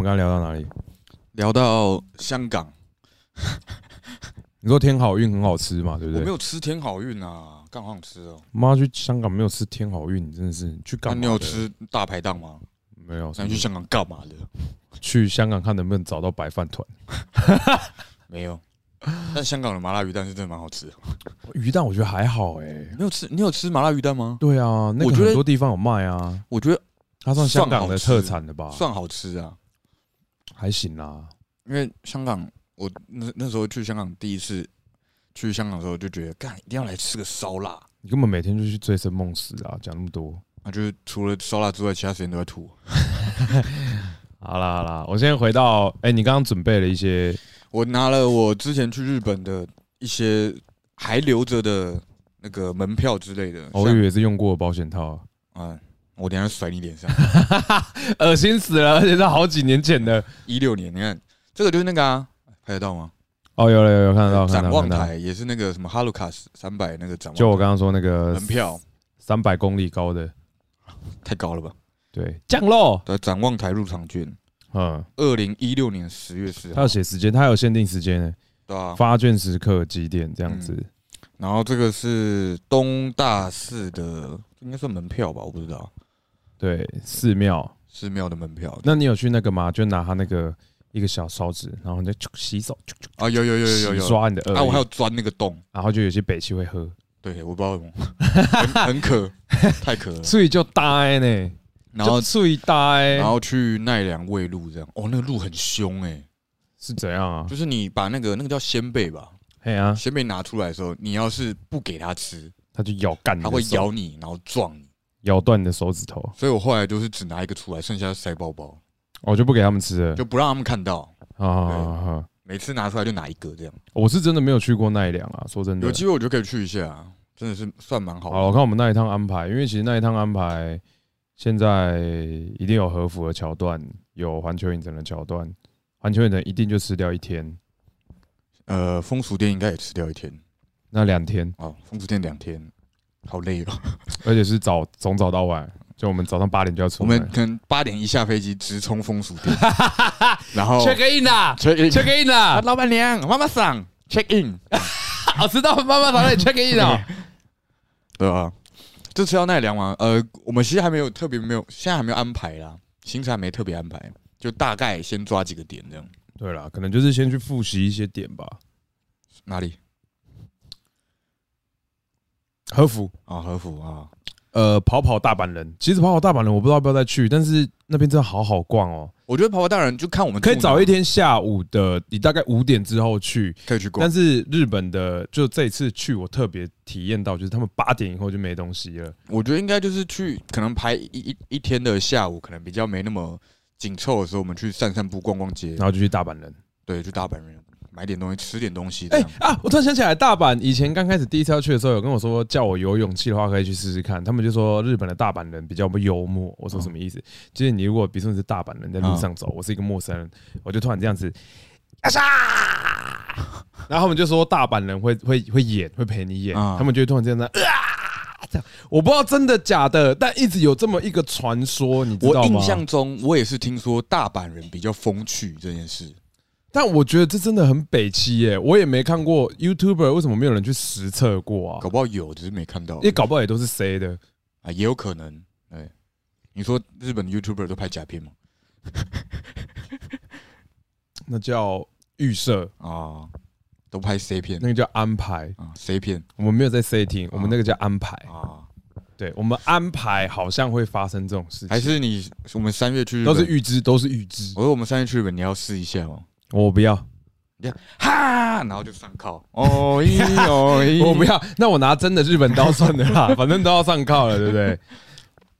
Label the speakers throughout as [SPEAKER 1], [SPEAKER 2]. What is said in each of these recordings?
[SPEAKER 1] 们刚刚聊到哪里？
[SPEAKER 2] 聊到香港，
[SPEAKER 1] 你说天好运很好吃嘛，对不对？
[SPEAKER 2] 我没有吃天好运啊，干好想吃哦。
[SPEAKER 1] 妈去香港没有吃天好运，你真的是你去
[SPEAKER 2] 那
[SPEAKER 1] 干嘛？
[SPEAKER 2] 你有吃大排档吗？
[SPEAKER 1] 没有？
[SPEAKER 2] 那你去香港干嘛的？
[SPEAKER 1] 去香港看能不能找到白饭团。
[SPEAKER 2] 没有。但香港的麻辣鱼蛋是真的蛮好吃的。
[SPEAKER 1] 鱼蛋我觉得还好哎、
[SPEAKER 2] 你有吃？你有吃麻辣鱼蛋吗？
[SPEAKER 1] 对啊，那个
[SPEAKER 2] 我觉得
[SPEAKER 1] 很多地方有卖啊，
[SPEAKER 2] 我觉得
[SPEAKER 1] 它算香港的特产的吧？
[SPEAKER 2] 算好吃啊，
[SPEAKER 1] 还行啦。
[SPEAKER 2] 因为香港，我那那时候去香港第一次去香港的时候，就觉得干一定要来吃个烧腊。
[SPEAKER 1] 你根本每天就去醉生梦死啊，讲那么多。
[SPEAKER 2] 啊，就是除了烧腊之外，其他时间都在吐。
[SPEAKER 1] 好啦好啦，我先回到，哎、你刚刚准备了一些，
[SPEAKER 2] 我拿了我之前去日本的一些还留着的那个门票之类的，
[SPEAKER 1] 哦我以为是用过的保险套，
[SPEAKER 2] 啊、我等一下甩你脸上。
[SPEAKER 1] 恶心死了，而且是好几年前的。
[SPEAKER 2] 一六年，你看这个就是那个啊，拍得到吗？
[SPEAKER 1] 哦，有了有有看得到，看
[SPEAKER 2] 展望。台也是那个什么哈鲁卡斯三百那个展望台，
[SPEAKER 1] 就我刚刚说那个
[SPEAKER 2] 门票
[SPEAKER 1] 三百公里高的，
[SPEAKER 2] 太高了吧？
[SPEAKER 1] 对，降落，
[SPEAKER 2] 的，展望台入场券，
[SPEAKER 1] 嗯，
[SPEAKER 2] 二零一六年十月四
[SPEAKER 1] 他
[SPEAKER 2] 号
[SPEAKER 1] 有写时间，他有限定时间呢，
[SPEAKER 2] 对啊。
[SPEAKER 1] 发券时刻几点这样子。
[SPEAKER 2] 然后这个是东大寺的，应该算门票吧？我不知道，
[SPEAKER 1] 对，寺庙。
[SPEAKER 2] 寺庙的门票
[SPEAKER 1] 那你有去那个吗？就拿他那个一个小勺子，然后你就洗手，
[SPEAKER 2] 啊，有有有有有
[SPEAKER 1] 洗
[SPEAKER 2] 有
[SPEAKER 1] 刷你的耳
[SPEAKER 2] 啊！我还
[SPEAKER 1] 有，
[SPEAKER 2] 钻那个洞，
[SPEAKER 1] 然后就有些北汽会喝，
[SPEAKER 2] 对，我不知道为什么，很很渴，太渴了。
[SPEAKER 1] 所以就呆呢，
[SPEAKER 2] 然后
[SPEAKER 1] 最呆，
[SPEAKER 2] 然后去奈良喂鹿，这样哦，那个鹿很凶哎、
[SPEAKER 1] 是怎样啊？
[SPEAKER 2] 就是你把那个那个叫鲜贝吧，
[SPEAKER 1] 嘿啊，
[SPEAKER 2] 鲜贝拿出来的时候，你要是不给它吃，
[SPEAKER 1] 它就咬干你
[SPEAKER 2] 它会咬你，然后撞你。
[SPEAKER 1] 咬断你的手指头，
[SPEAKER 2] 所以我后来就是只拿一个出来，剩下塞包包，
[SPEAKER 1] 我就不给他们吃了。
[SPEAKER 2] 就不让他们看到。
[SPEAKER 1] 啊！
[SPEAKER 2] 每次拿出来就拿一个这样。
[SPEAKER 1] 我是真的没有去过奈良啊，说真的
[SPEAKER 2] 有。机会我就可以去一下，真的是算蛮好
[SPEAKER 1] 好，我。看我们那一趟安排，因为其实那一趟安排现在一定有和服的桥段，有环球影城的桥段，环球影城一定就吃掉一天，
[SPEAKER 2] 呃，风俗店应该也吃掉一天
[SPEAKER 1] 那两天，
[SPEAKER 2] 哦，风俗店两天，好累哦。
[SPEAKER 1] 而且是早从早到晚，就我们早上八点就要出
[SPEAKER 2] 我
[SPEAKER 1] 门。
[SPEAKER 2] 们可能八点一下飞机直冲风俗店，然后
[SPEAKER 1] check in 啦
[SPEAKER 2] check
[SPEAKER 1] in，check in
[SPEAKER 2] 啊，
[SPEAKER 1] 啦，
[SPEAKER 2] 老板娘妈妈桑 check in，
[SPEAKER 1] 好知道妈妈早点 check in 啊。
[SPEAKER 2] 对吧？这次要奈良吗？呃，我们其实还没有特别没有，现在还没有安排啦，行程还没特别安排，就大概先抓几个点这样。
[SPEAKER 1] 对啦，可能就是先去复习一些点吧。
[SPEAKER 2] 哪里
[SPEAKER 1] 和服，
[SPEAKER 2] 啊？和服啊，
[SPEAKER 1] 呃，跑跑大阪人，其实跑跑大阪人我不知道要不要再去，但是那边真的好好逛哦。
[SPEAKER 2] 我觉得跑跑大人就看我们
[SPEAKER 1] 可以早一天下午的，你大概五点之后去。
[SPEAKER 2] 可以去逛
[SPEAKER 1] 但，是日本的就这一次去，我特别体验到，就是他们八点以后就没东西了。
[SPEAKER 2] 我觉得应该就是去可能排一一一天的下午，可能比较没那么紧凑的时候，我们去散散步、逛逛街
[SPEAKER 1] 然，后就去大阪人。
[SPEAKER 2] 对，去大阪人买点东西、吃点东西
[SPEAKER 1] 哎、
[SPEAKER 2] 样。
[SPEAKER 1] 啊！我突然想起来，大阪以前刚开始第一次要去的时候，有跟我说叫我有勇气的话可以去试试看。他们就说日本的大阪人比较不幽默。我说什么意思？就是你如果比如说你是大阪人在路上走，我是一个陌生人，我就突然这样子，啊沙，然后他们就说大阪人会会会演，会陪你演，
[SPEAKER 2] 啊
[SPEAKER 1] 他们就突然这样子啊，这样我不知道真的假的，但一直有这么一个传说，你知道吗？
[SPEAKER 2] 我印象中，我也是听说大阪人比较风趣这件事。
[SPEAKER 1] 但我觉得这真的很北七耶，我也没看过 YouTuber 为什么没有人去实测过啊
[SPEAKER 2] 搞？不好有，只是没看到
[SPEAKER 1] 因为搞不好也都是 C 的。
[SPEAKER 2] 啊，也有可能。哎，你说日本的 YouTuber 都拍假片吗？
[SPEAKER 1] 那叫预设，
[SPEAKER 2] 啊，都拍 C 片
[SPEAKER 1] 那个叫安排。
[SPEAKER 2] 啊，C 片
[SPEAKER 1] 我们没有在 setting，我们那个叫安排。
[SPEAKER 2] 啊，
[SPEAKER 1] 对，我们安排好像会发生这种事情，
[SPEAKER 2] 还是你我们三月去日
[SPEAKER 1] 都是预知，都是预知。
[SPEAKER 2] 我说我们三月去日本，你要试一下哦。
[SPEAKER 1] 我不要，
[SPEAKER 2] 哈，然后就上铐。哦咦哦咦，
[SPEAKER 1] 我不要。那我拿真的日本刀算了啦，反正都要上铐了，对不对？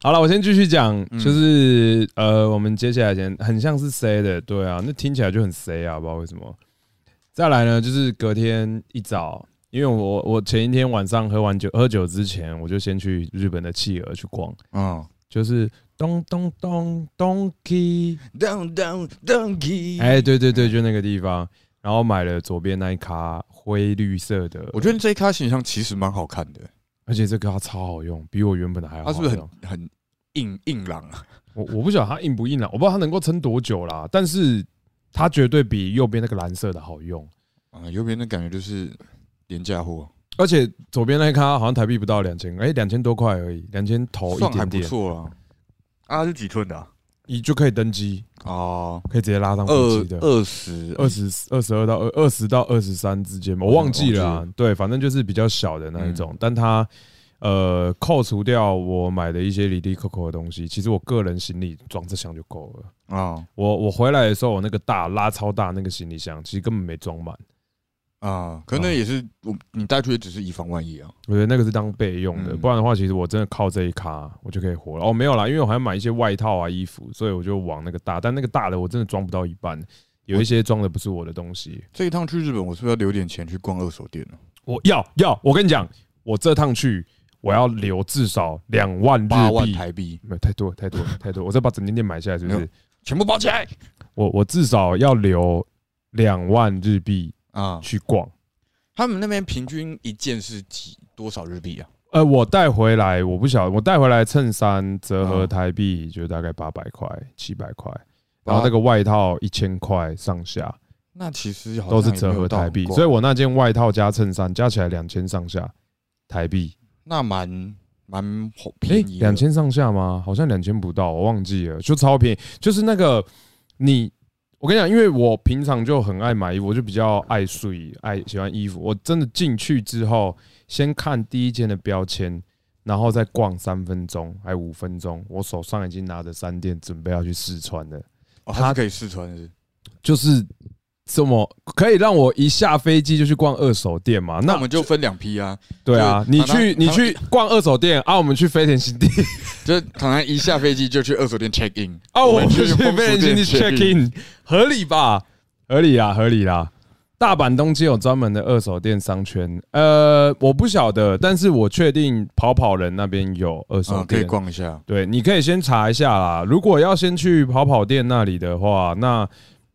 [SPEAKER 1] 好了，我先继续讲，
[SPEAKER 2] 嗯
[SPEAKER 1] 就是呃，我们接下来先很像是 C 的，对啊，那听起来就很 C 啊，不知道为什么。再来呢，就是隔天一早，因为我我前一天晚上喝完酒喝酒之前，我就先去日本的企鹅去逛，
[SPEAKER 2] 嗯，
[SPEAKER 1] 就是咚咚咚咚 key，down
[SPEAKER 2] down donkey。
[SPEAKER 1] 哎，对对对，就那个地方，然后买了左边那一卡灰绿色的，
[SPEAKER 2] 我觉得这一咖形象其实蛮好看的，
[SPEAKER 1] 而且这个它超好用，比我原本的还要好用。
[SPEAKER 2] 它是不是很很硬硬朗啊。
[SPEAKER 1] 我我不晓得它硬不硬朗，我不知道它能够撑多久啦，但是它绝对比右边那个蓝色的好用，
[SPEAKER 2] 啊，右边的感觉就是廉价货，
[SPEAKER 1] 而且左边那一卡好像台币不到两千，哎，两千多块而已，两千头一
[SPEAKER 2] 算还不
[SPEAKER 1] 点点，
[SPEAKER 2] 错了。啊，是几寸的啊？
[SPEAKER 1] 你就可以登机，
[SPEAKER 2] 哦，
[SPEAKER 1] 可以直接拉上飞
[SPEAKER 2] 二
[SPEAKER 1] 机的。
[SPEAKER 2] 二十
[SPEAKER 1] 二十二十二到二二十到二十三之间嘛，我忘记了啊。对，反正就是比较小的那一种，但它呃扣除掉我买的一些里里扣扣的东西，其实我个人行李装这箱就够了。
[SPEAKER 2] 啊
[SPEAKER 1] 我我回来的时候，我那个大拉超大那个行李箱，其实根本没装满。
[SPEAKER 2] 啊，可能也是我你带出去也只是以防万一啊。
[SPEAKER 1] 我觉得那个是当备用的，
[SPEAKER 2] 嗯
[SPEAKER 1] 不然的话，其实我真的靠这一卡我就可以活了。哦，没有啦，因为我还要买一些外套啊、衣服，所以我就往那个大，但那个大的我真的装不到一半，有一些装的不是我的东西。
[SPEAKER 2] 这一趟去日本，我是不是要留点钱去逛二手店呢？
[SPEAKER 1] 我要要，我跟你讲，我这趟去我要留至少两万日
[SPEAKER 2] 八万
[SPEAKER 1] 币，
[SPEAKER 2] 台币，
[SPEAKER 1] 没有太多太多太多，我再把整间店买下来，是不是？
[SPEAKER 2] 全部包起来
[SPEAKER 1] 我我至少要留两万日币
[SPEAKER 2] 啊！
[SPEAKER 1] 去逛。
[SPEAKER 2] 他们那边平均一件是几多少日币啊？
[SPEAKER 1] 呃，我带回来，我不晓得，我带回来衬衫折合
[SPEAKER 2] 嗯
[SPEAKER 1] 台币就大概八百块、七百块，然后那个外套一千块上下，
[SPEAKER 2] 那其实
[SPEAKER 1] 都是折合台币，所以我那件外套加衬衫加起来两千上下台币。
[SPEAKER 2] 那蛮蛮便，宜，
[SPEAKER 1] 两千上下吗？好像两千不到，我忘记了，就超便宜。就是那个你，我跟你讲，因为我平常就很爱买衣服，我就比较爱睡，爱喜欢衣服。我真的进去之后，先看第一件的标签，然后再逛三分钟还五分钟，我手上已经拿着三件，准备要去试穿了。
[SPEAKER 2] 哦，它可以试穿的是，
[SPEAKER 1] 就是这么可以让我一下飞机就去逛二手店嘛？
[SPEAKER 2] 那
[SPEAKER 1] 那
[SPEAKER 2] 我们就分两批啊，
[SPEAKER 1] 对啊，你去你去逛二手店啊，我们去飞田新地。
[SPEAKER 2] 就是常常一下飞机就去二手店 check in
[SPEAKER 1] 啊，我们去
[SPEAKER 2] 去风俗店
[SPEAKER 1] 被人经济 check in，合理吧？合理啊，合理啦。大阪、东京有专门的二手店商圈，呃，我不晓得，但是我确定跑跑人那边有二手
[SPEAKER 2] 啊，可以。逛一下。
[SPEAKER 1] 对，你可以先查一下啦。如果要先去跑跑店那里的话，那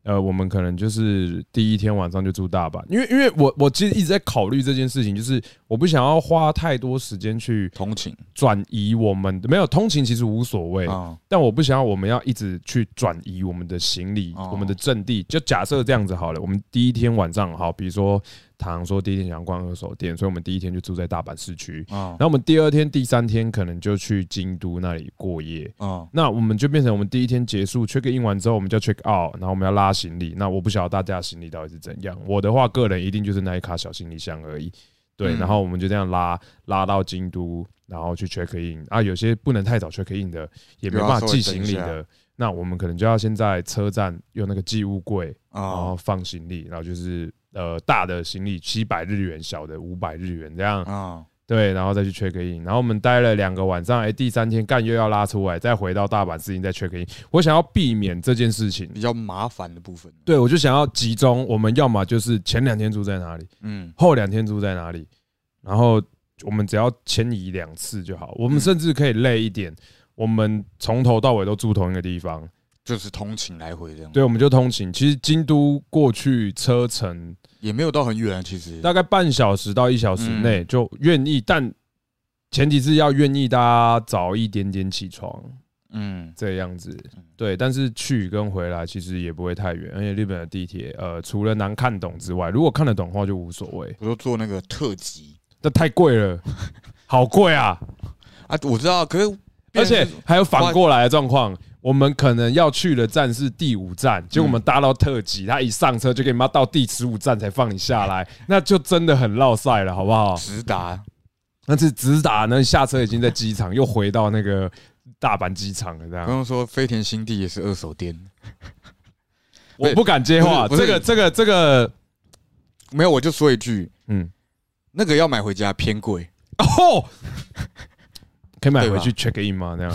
[SPEAKER 1] 呃，我们可能就是第一天晚上就住大阪，因为因为我我其实一直在考虑这件事情，就是我不想要花太多时间去
[SPEAKER 2] 通勤
[SPEAKER 1] 转移我们没有通勤，其实无所谓。
[SPEAKER 2] 啊，
[SPEAKER 1] 但我不想要我们要一直去转移我们的行李、
[SPEAKER 2] 哦
[SPEAKER 1] 我们的阵地。就假设这样子好了，我们第一天晚上好，比如说唐说第一天想逛二手店，所以我们第一天就住在大阪市区。
[SPEAKER 2] 啊
[SPEAKER 1] 然后我们第二天、第三天可能就去京都那里过夜。
[SPEAKER 2] 啊
[SPEAKER 1] 那我们就变成我们第一天结束 check in 完之后，我们就要 check out，然后我们要拉行李。那我不晓得大家的行李到底是怎样。我的话，个人一定就是那一卡小行李箱而已。对，
[SPEAKER 2] 嗯
[SPEAKER 1] 然后我们就这样拉拉到京都，然后去 check in 啊。有些不能太早 check in 的，也没办法寄行李的。那我们可能就要先在车站用那个寄物柜，然后
[SPEAKER 2] 啊
[SPEAKER 1] 放行李，然后就是呃大的行李七百日元，小的五百日元这样。
[SPEAKER 2] 啊！
[SPEAKER 1] 对，然后再去 check in，然后我们待了两个晚上，哎，第三天干又要拉出来，再回到大阪市情再 check in。我想要避免这件事情，
[SPEAKER 2] 比较麻烦的部分，
[SPEAKER 1] 对我就想要集中，我们要么就是前两天住在哪里，
[SPEAKER 2] 嗯
[SPEAKER 1] 后两天住在哪里，然后我们只要迁移两次就好。我们
[SPEAKER 2] 嗯
[SPEAKER 1] 甚至可以累一点，我们从头到尾都住同一个地方，
[SPEAKER 2] 就是通勤来回这样，
[SPEAKER 1] 对，我们就通勤。其实京都过去车程
[SPEAKER 2] 也没有到很远啊，其实
[SPEAKER 1] 大概半小时到一小时内就愿意，但前提是要愿意大家早一点点起床，
[SPEAKER 2] 嗯
[SPEAKER 1] 这样子
[SPEAKER 2] 嗯。
[SPEAKER 1] 对，但是去跟回来其实也不会太远，而且日本的地铁，呃，除了难看懂之外，如果看得懂的话就无所谓。
[SPEAKER 2] 我说做那个特辑
[SPEAKER 1] 那太贵了，好贵啊！
[SPEAKER 2] 啊，我知道，可是
[SPEAKER 1] 而且还有反过来的状况，我们可能要去的站是第五站，结果我们搭到特急，他一上车就给你妈到第十五站才放你下来，那就真的很落赛了，好不好？
[SPEAKER 2] 直达。
[SPEAKER 1] 那是直达呢，下车已经在机场，又回到那个大阪机场了，这样。
[SPEAKER 2] 不用说飞田新地也是二手店，
[SPEAKER 1] 我不敢接话，这个这个这个，
[SPEAKER 2] 没有我就说一句，
[SPEAKER 1] 嗯，
[SPEAKER 2] 那个要买回家偏贵，
[SPEAKER 1] 哦，可以买回去 check in 吗？那样？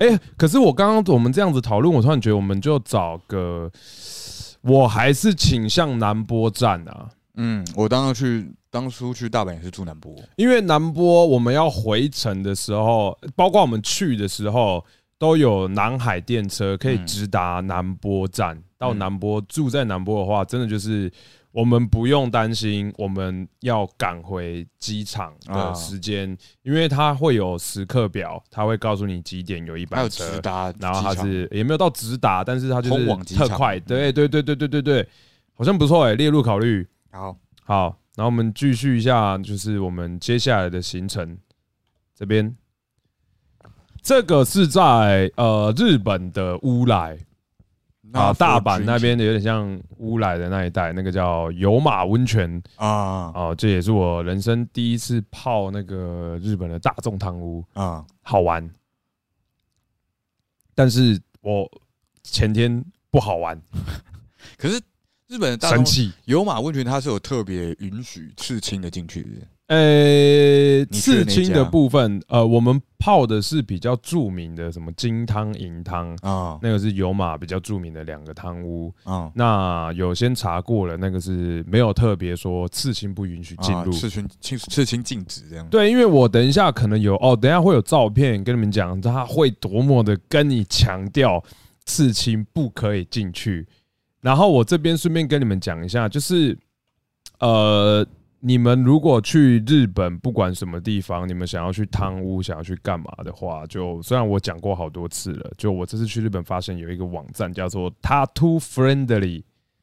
[SPEAKER 1] 哎，可是我刚刚我们这样子讨论，我突然觉得我们就找个，我还是倾向南波站啊。
[SPEAKER 2] 嗯，我当时去当初去大阪也是住南波，
[SPEAKER 1] 因为南波我们要回程的时候，包括我们去的时候，都有南海电车可以直达南波站。到南波住在南波的话，真的就是我们不用担心我们要赶回机场的时间，因为它会有时刻表，它会告诉你几点有一班车，
[SPEAKER 2] 直达，
[SPEAKER 1] 然后它是也没有到直达，但是它就是特快，对对对对对对对，好像不错哎，列入考虑。
[SPEAKER 2] 好，
[SPEAKER 1] 好，然后我们继续一下，就是我们接下来的行程这边，这个是在呃日本的乌来啊，大阪那边的有点像乌来的那一带，那个叫有马温泉
[SPEAKER 2] 啊
[SPEAKER 1] 哦，这也是我人生第一次泡那个日本的大众汤屋，
[SPEAKER 2] 啊，
[SPEAKER 1] 好玩。但是我前天不好玩，
[SPEAKER 2] 可是日本的大
[SPEAKER 1] 气。
[SPEAKER 2] 有马温泉它是有特别允许刺青的进去的，
[SPEAKER 1] 呃，刺青的部分，呃，我们泡的是比较著名的什么金汤、银汤，
[SPEAKER 2] 啊
[SPEAKER 1] 那个是有马比较著名的两个汤屋。
[SPEAKER 2] 啊
[SPEAKER 1] 那有先查过了，那个是没有特别说刺青不允许进入。
[SPEAKER 2] 啊刺青刺刺青禁止这样，
[SPEAKER 1] 对，因为我等一下可能有哦，等一下会有照片跟你们讲，他会多么的跟你强调刺青不可以进去。然后我这边顺便跟你们讲一下，就是呃，你们如果去日本，不管什么地方，你们想要去汤屋，想要去干嘛的话，就虽然我讲过好多次了，就我这次去日本发现有一个网站叫做 Tattoo Friendly，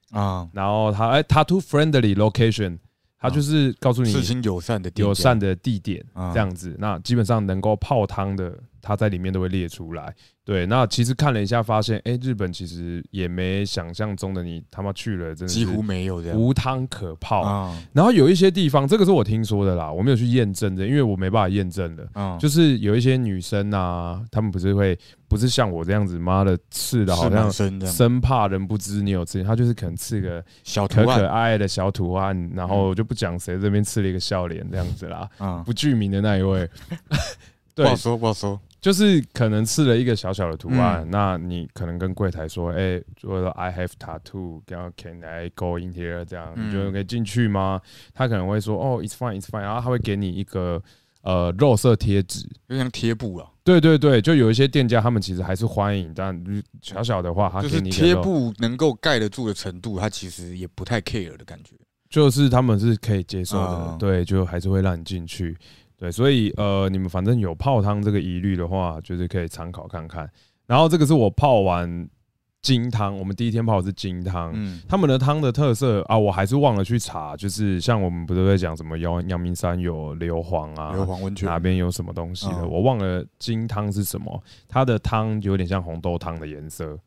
[SPEAKER 2] 啊，
[SPEAKER 1] 然后它哎 Tattoo Friendly Location，它就是告诉你
[SPEAKER 2] 刺青友善的
[SPEAKER 1] 友善的地点
[SPEAKER 2] 啊。
[SPEAKER 1] 这样子，那基本上能够泡汤的，它在里面都会列出来。对，那其实看了一下，发现哎、日本其实也没想象中的你他妈去了，真的是
[SPEAKER 2] 几乎没有这样。
[SPEAKER 1] 无汤可泡。
[SPEAKER 2] 啊。
[SPEAKER 1] 然后有一些地方，这个是我听说的啦，我没有去验证的，因为我没办法验证的。
[SPEAKER 2] 啊，
[SPEAKER 1] 就是有一些女生啊，她们不是会不是像我这样子，妈的刺的好像生怕人不知你有刺，她就是可能刺个
[SPEAKER 2] 小可可
[SPEAKER 1] 爱爱的小图案，然后我就不讲谁这边刺了一个笑脸这样子啦。
[SPEAKER 2] 啊，
[SPEAKER 1] 不具名的那一位，
[SPEAKER 2] 不好
[SPEAKER 1] 对，
[SPEAKER 2] 说不好说
[SPEAKER 1] 就是可能刺了一个小小的图案，
[SPEAKER 2] 嗯
[SPEAKER 1] 那你可能跟柜台说，哎、我说 I have tattoo，然后 Can I go in here？这样
[SPEAKER 2] 嗯
[SPEAKER 1] 你觉得可以进去吗？他可能会说，哦，It's fine，It's fine，然后他会给你一个呃肉色贴纸。
[SPEAKER 2] 就像贴布了，
[SPEAKER 1] 对对对，就有一些店家他们其实还是欢迎，但小小的话，他
[SPEAKER 2] 就
[SPEAKER 1] 给你
[SPEAKER 2] 贴，布能够盖得住的程度，他其实也不太 care 的感觉。
[SPEAKER 1] 就是他们是可以接受的，
[SPEAKER 2] 啊
[SPEAKER 1] 对，就还是会让你进去。对，所以呃，你们反正有泡汤这个疑虑的话，就是可以参考看看。然后这个是我泡完金汤，我们第一天泡的是金汤，
[SPEAKER 2] 嗯
[SPEAKER 1] 他们的汤的特色啊，我还是忘了去查，就是像我们不是在讲什么阳阳明山有硫磺啊，
[SPEAKER 2] 硫磺温泉
[SPEAKER 1] 哪边有什么东西的，
[SPEAKER 2] 嗯
[SPEAKER 1] 我忘了金汤是什么，它的汤有点像红豆汤的颜色。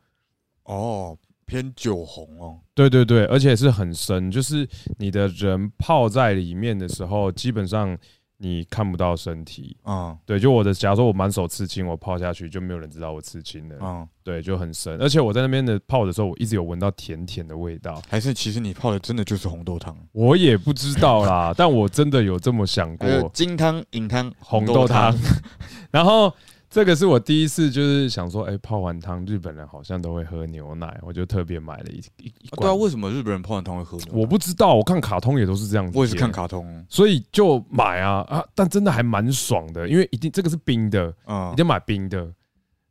[SPEAKER 2] 哦，偏酒红哦，
[SPEAKER 1] 对对对，而且是很深，就是你的人泡在里面的时候，基本上你看不到身体。
[SPEAKER 2] 啊
[SPEAKER 1] 对，就我的，假如说我满手刺青，我泡下去就没有人知道我刺青了。
[SPEAKER 2] 啊，
[SPEAKER 1] 对，就很深，而且我在那边的泡的时候，我一直有闻到甜甜的味道。
[SPEAKER 2] 还是其实你泡的真的就是红豆汤，
[SPEAKER 1] 我也不知道啦，但我真的有这么想过
[SPEAKER 2] 金汤、银汤、
[SPEAKER 1] 红豆汤，然后这个是我第一次就是想说，哎、泡完汤，日本人好像都会喝牛奶，我就特别买了一一一
[SPEAKER 2] 啊对啊，
[SPEAKER 1] 罐。
[SPEAKER 2] 为什么日本人泡完汤会喝牛奶？
[SPEAKER 1] 我不知道，我看卡通也都是这样子。
[SPEAKER 2] 我也是看，卡通，
[SPEAKER 1] 所以就买啊啊！但真的还蛮爽的，因为一定这个是冰的，
[SPEAKER 2] 啊
[SPEAKER 1] 一，定要买冰的，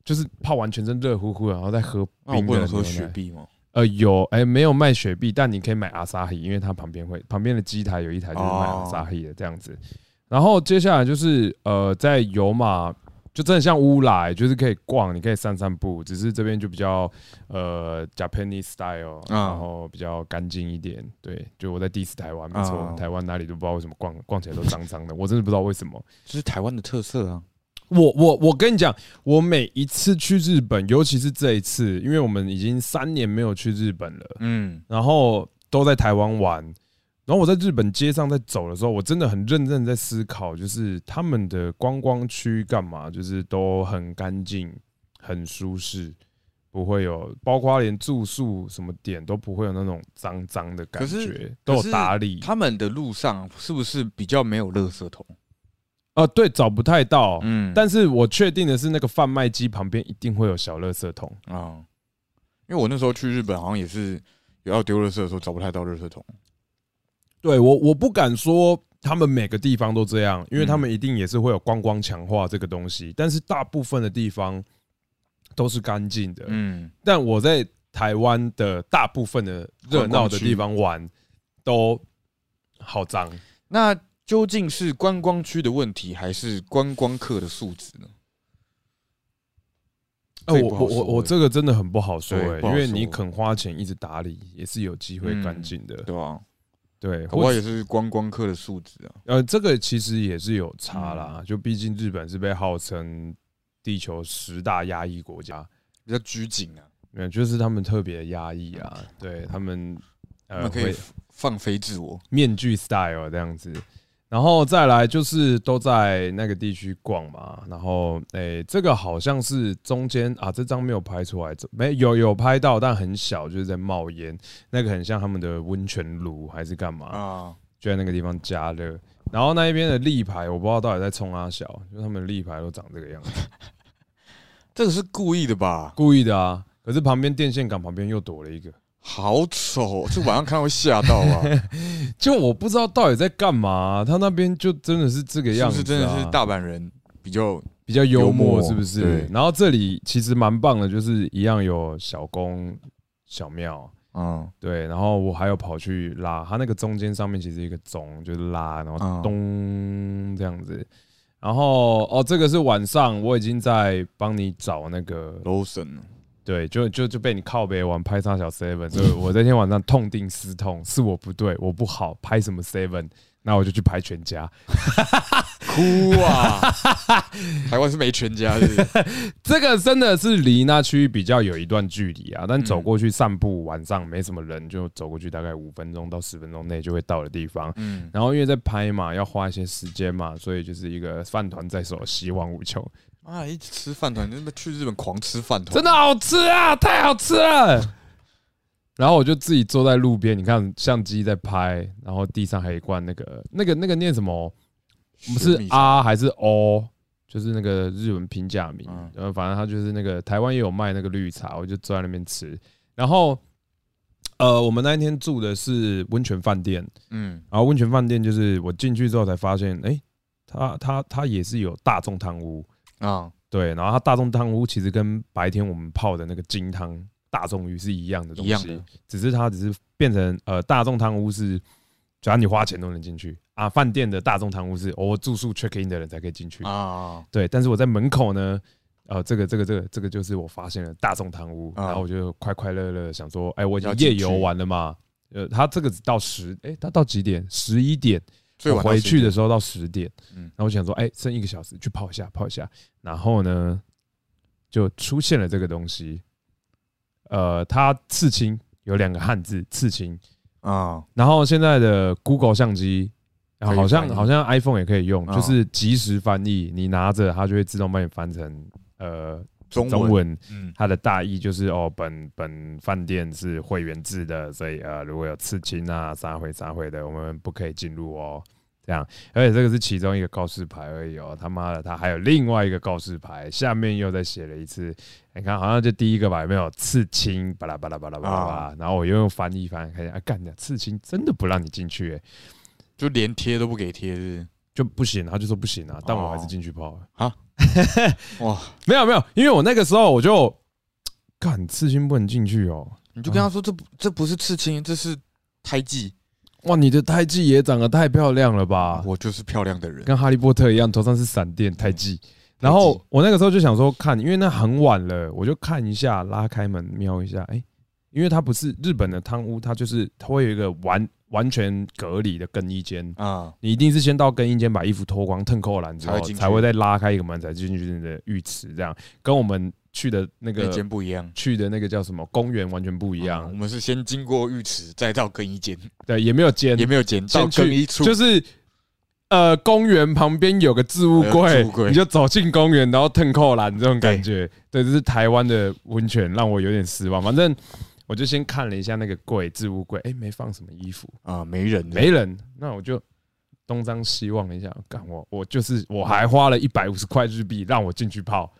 [SPEAKER 1] 就是泡完全身热乎乎的，然后再喝冰
[SPEAKER 2] 不能喝
[SPEAKER 1] 的牛奶。
[SPEAKER 2] 雪碧吗？
[SPEAKER 1] 呃，有哎、没有卖雪碧，但你可以买阿萨希，因为它旁边会旁边的机台有一台就是卖阿
[SPEAKER 2] 哦
[SPEAKER 1] 萨希的这样子。然后接下来就是呃，在油马就真的像乌来，就是可以逛，你可以散散步，只是这边就比较呃 Japanese style，、
[SPEAKER 2] 啊
[SPEAKER 1] 然后比较干净一点。对，就我在 diss 台湾，没错，
[SPEAKER 2] 啊
[SPEAKER 1] 台湾哪里都不知道为什么逛逛起来都脏脏的，我真的不知道为什么。
[SPEAKER 2] 这是台湾的特色啊。
[SPEAKER 1] 我我我跟你讲，我每一次去日本，尤其是这一次，因为我们已经三年没有去日本了。
[SPEAKER 2] 嗯，
[SPEAKER 1] 然后都在台湾玩。然后我在日本街上在走的时候，我真的很认真在思考，就是他们的观光区干嘛，就是都很干净、很舒适，不会有，包括连住宿什么点都不会有那种脏脏的感觉，都有打理。
[SPEAKER 2] 他们的路上是不是比较没有垃圾桶？
[SPEAKER 1] 啊，对，找不太到，
[SPEAKER 2] 嗯，
[SPEAKER 1] 但是我确定的是，那个贩卖机旁边一定会有小垃圾桶。
[SPEAKER 2] 啊，因为我那时候去日本，好像也是有要丢垃圾的时候找不太到垃圾桶。
[SPEAKER 1] 对我，我不敢说他们每个地方都这样，因为他
[SPEAKER 2] 嗯
[SPEAKER 1] 们一定也是会有观光强化这个东西，但是大部分的地方都是干净的。
[SPEAKER 2] 嗯，
[SPEAKER 1] 但我在台湾的大部分的热闹的地方玩，都好脏。
[SPEAKER 2] 那究竟是观光区的问题，还是观光客的素质呢？
[SPEAKER 1] 哎、我我我我
[SPEAKER 2] 欸
[SPEAKER 1] 这个真的很不好说哎、因为你肯花钱一直打理，也是有机会干净的。
[SPEAKER 2] 对吧？
[SPEAKER 1] 对，
[SPEAKER 2] 搞不好
[SPEAKER 1] 或
[SPEAKER 2] 也是观光客的素质啊。
[SPEAKER 1] 呃，这个其实也是有差
[SPEAKER 2] 嗯
[SPEAKER 1] 啦。就毕竟日本是被号称地球十大压抑国家，
[SPEAKER 2] 比较拘谨啊，
[SPEAKER 1] 没有，就是他们特别压抑啊。对他们，呃，
[SPEAKER 2] 他们可以
[SPEAKER 1] 会
[SPEAKER 2] 放飞自我。
[SPEAKER 1] 面具 style 这样子。然后再来就是都在那个地区逛嘛，然后诶、这个好像是中间啊，这张没有拍出来，这没有有拍到，但很小，就是在冒烟，那个很像他们的温泉炉还是干嘛，
[SPEAKER 2] 啊，
[SPEAKER 1] 就在那个地方加热。然后那一边的立牌，我不知道到底在冲阿小，就他们的立牌都长这个样子，
[SPEAKER 2] 这个是故意的吧？
[SPEAKER 1] 故意的啊。可是旁边电线杆旁边又躲了一个，
[SPEAKER 2] 好丑，就晚上看到会吓到啊！
[SPEAKER 1] 就我不知道到底在干嘛、他那边就真的是这个样子、啊，
[SPEAKER 2] 是真的是大阪人比较
[SPEAKER 1] 比较幽
[SPEAKER 2] 幽
[SPEAKER 1] 默，是不是？然后这里其实蛮棒的，就是一样有小宫、小庙，
[SPEAKER 2] 嗯
[SPEAKER 1] 对。然后我还有跑去拉，它那个中间上面其实一个钟，就是拉，然后
[SPEAKER 2] 嗯
[SPEAKER 1] 咚这样子。然后哦，这个是晚上，我已经在帮你找那个
[SPEAKER 2] ，Lawson
[SPEAKER 1] 对，就就就被你靠北玩拍上小 seven，所以我那天晚上痛定思痛，是我不对，我不好拍什么 seven，那我就去拍全家。
[SPEAKER 2] 哭啊！台湾是没全家，是不是？
[SPEAKER 1] 这个真的是离那区域比较有一段距离啊，但
[SPEAKER 2] 嗯
[SPEAKER 1] 走过去散步，晚上没什么人，就走过去大概五分钟到十分钟内就会到的地方。
[SPEAKER 2] 嗯，
[SPEAKER 1] 然后因为在拍嘛，要花一些时间嘛，所以就是一个饭团在手，希望无穷，
[SPEAKER 2] 啊，一直吃饭团，真的去日本狂吃饭团，
[SPEAKER 1] 真的好吃啊，太好吃了。然后我就自己坐在路边，你看相机在拍，然后地上还有一罐那个那个那个念什么？不是
[SPEAKER 2] 雪蜜茶
[SPEAKER 1] 啊还是 O，就是那个日文平假名
[SPEAKER 2] 嗯，
[SPEAKER 1] 然后反正他就是那个台湾也有卖那个绿茶，我就坐在那边吃。然后，呃，我们那一天住的是温泉饭店，
[SPEAKER 2] 嗯。
[SPEAKER 1] 然后温泉饭店就是我进去之后才发现，哎，他他他也是有大众汤屋，
[SPEAKER 2] 啊，
[SPEAKER 1] 对，然后它大众汤屋其实跟白天我们泡的那个金汤大众鱼是一样的东西
[SPEAKER 2] 一样的，
[SPEAKER 1] 只是它只是变成呃大众汤屋是，只要你花钱都能进去啊。饭店的大众汤屋是、哦我住宿 check in 的人才可以进去，
[SPEAKER 2] 啊，
[SPEAKER 1] 对。但是我在门口呢，呃，这个这个这个这个就是我发现了大众汤屋，
[SPEAKER 2] 啊
[SPEAKER 1] 然后我就快快乐乐地想说，哎，我已经
[SPEAKER 2] 要进去
[SPEAKER 1] 夜游完了嘛，呃，它这个只到十，哎，它到几点？十一点。
[SPEAKER 2] 最晚
[SPEAKER 1] 回去的
[SPEAKER 2] 10
[SPEAKER 1] 时候到十点，
[SPEAKER 2] 嗯。
[SPEAKER 1] 然后我想说，哎、剩一个小时去泡一下，泡一下，然后呢，就出现了这个东西，呃，它刺青有两个汉字刺青，
[SPEAKER 2] 点啊，
[SPEAKER 1] 然后现在的 Google 相机。好像好像 iPhone 也可以用，
[SPEAKER 2] 啊。
[SPEAKER 1] 就是即时翻译，你拿着它就会自动帮你翻成呃
[SPEAKER 2] 中
[SPEAKER 1] 中文。
[SPEAKER 2] 嗯
[SPEAKER 1] 它的大意就是哦，本本饭店是会员制的，所以呃，如果有刺青啊、撒回撒回的，我们不可以进入哦。这样，而且这个是其中一个告示牌而已哦。他妈的，他还有另外一个告示牌，下面又再写了一次。你看，好像就第一个吧，有没有刺青？巴拉巴拉巴拉巴拉巴拉。然后我又用翻译翻，看一下，啊，干的刺青真的不让你进去、欸，
[SPEAKER 2] 就连贴都不给贴，是不是
[SPEAKER 1] 就不行，他就说不行啊。但我还是进去泡了。
[SPEAKER 2] 哇，
[SPEAKER 1] 没有没有，因为我那个时候我就，干刺青不能进去哦。
[SPEAKER 2] 你就跟他说这不这不是刺青，这是胎记，
[SPEAKER 1] 哇，你的胎记也长得太漂亮了吧！
[SPEAKER 2] 我就是漂亮的人，
[SPEAKER 1] 跟哈利波特一样，头上是闪电胎记。然后我那个时候就想说看，因为那很晚了，我就看一下，拉开门瞄一下，哎、因为它不是日本的汤屋，它就是它会有一个完完全隔离的更衣间，
[SPEAKER 2] 啊，
[SPEAKER 1] 你一定是先到更衣间把衣服脱光、腾扣篮之后
[SPEAKER 2] 才会，
[SPEAKER 1] 再拉开一个门才进去你的浴池，这样。跟我们去的那
[SPEAKER 2] 那
[SPEAKER 1] 个
[SPEAKER 2] 间不一样。
[SPEAKER 1] 去的那个叫什么公园完全不一
[SPEAKER 2] 啊
[SPEAKER 1] 样
[SPEAKER 2] 我，们是先经过浴池，再到更衣间，
[SPEAKER 1] 对，也没有间。
[SPEAKER 2] 也，没有间到更衣处，
[SPEAKER 1] 就是呃，公园旁边有个置物，柜你就走进公园，然后腾扣篮这种感觉。对，这是台湾的温泉，让我有点失望。反正我就先看了一下那个柜，置物柜，哎，没放什么衣服，
[SPEAKER 2] 啊，没人，
[SPEAKER 1] 没人，那我就东张西望了一下，干我我就是我还花了一百五十块日币让我进去泡，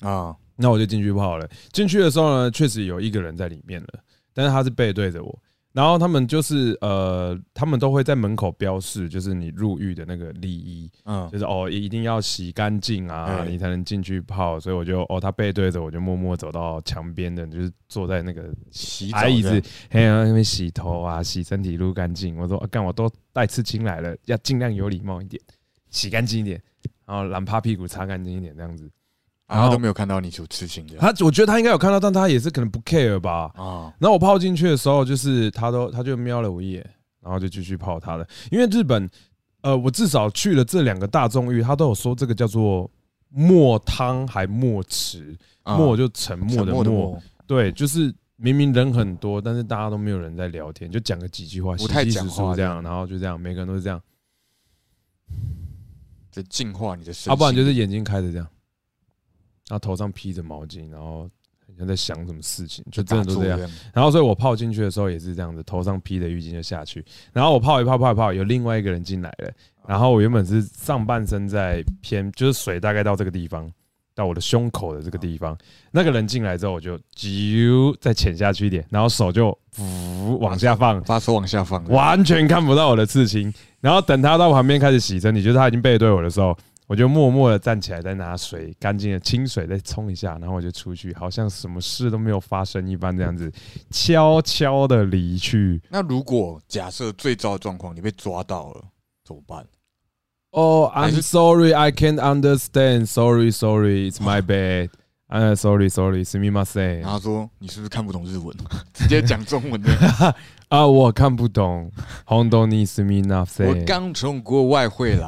[SPEAKER 2] 啊，
[SPEAKER 1] 那我就进去泡了。进去的时候呢，确实有一个人在里面了，但是他是背对着我。然后他们就是呃，他们都会在门口标示，就是你入狱的那个礼仪，
[SPEAKER 2] 嗯
[SPEAKER 1] 就是哦，一定要洗干净啊，
[SPEAKER 2] 哎
[SPEAKER 1] 你才能进去泡。所以我就哦，他背对着我，就默默走到墙边的，就是坐在那个
[SPEAKER 2] 洗澡
[SPEAKER 1] 矮椅子嘿啊，那边洗头啊，洗身体，撸干净。我说，啊干、我都带刺青来了，要尽量有礼貌一点，洗干净一点，然后懒趴屁股擦干净一点，这样子。
[SPEAKER 2] 然后都没有看到你有刺青的
[SPEAKER 1] 他我觉得他应该有看到，但他也是可能不 care 吧。
[SPEAKER 2] 啊，
[SPEAKER 1] 然后我泡进去的时候，就是他都他就瞄了我一眼，然后就继续泡他的。因为日本，呃，我至少去了这两个大众浴，他都有说这个叫做墨汤还墨池，
[SPEAKER 2] 啊。
[SPEAKER 1] 墨就沉默的墨，
[SPEAKER 2] 默，
[SPEAKER 1] 对，就是明明人很多，但是大家都没有人在聊天，就讲个几句话，
[SPEAKER 2] 不太讲话
[SPEAKER 1] 这样，然后就这样，每个人都是这样，
[SPEAKER 2] 在净化你的身心。
[SPEAKER 1] 要、不然就是眼睛开着这样，然后头上披着毛巾，然后好像在想什么事情，就真的都这样。
[SPEAKER 2] 样。
[SPEAKER 1] 然后所以我泡进去的时候也是这样子，头上披着浴巾就下去，然后我泡一泡泡一泡，有另外一个人进来了，然后我原本是上半身在偏，就是水大概到这个地方，到我的胸口的这个地方，那个人进来之后我就啾再潜下去一点，然后手就呜往下放，
[SPEAKER 2] 把手往下放，
[SPEAKER 1] 完全看不到我的刺青，然后等他到旁边开始洗身体，就是他已经背对我的时候。我就默默的站起来，再拿水干净的清水再冲一下，然后我就出去，好像什么事都没有发生一般，这样子悄悄的离去。
[SPEAKER 2] 那如果假设最糟的状况你被抓到了，怎么办？
[SPEAKER 1] 哦、
[SPEAKER 2] 还
[SPEAKER 1] I'm
[SPEAKER 2] 是
[SPEAKER 1] sorry, I can't understand. Sorry, sorry, it's my bad. 呃、s o r r y sorry, すみません。
[SPEAKER 2] 然后他说你是不是看不懂日文？直接讲中文的。
[SPEAKER 1] 啊，我看不懂。红豆你すみませ
[SPEAKER 2] 我
[SPEAKER 1] ん。
[SPEAKER 2] 刚从国外回来，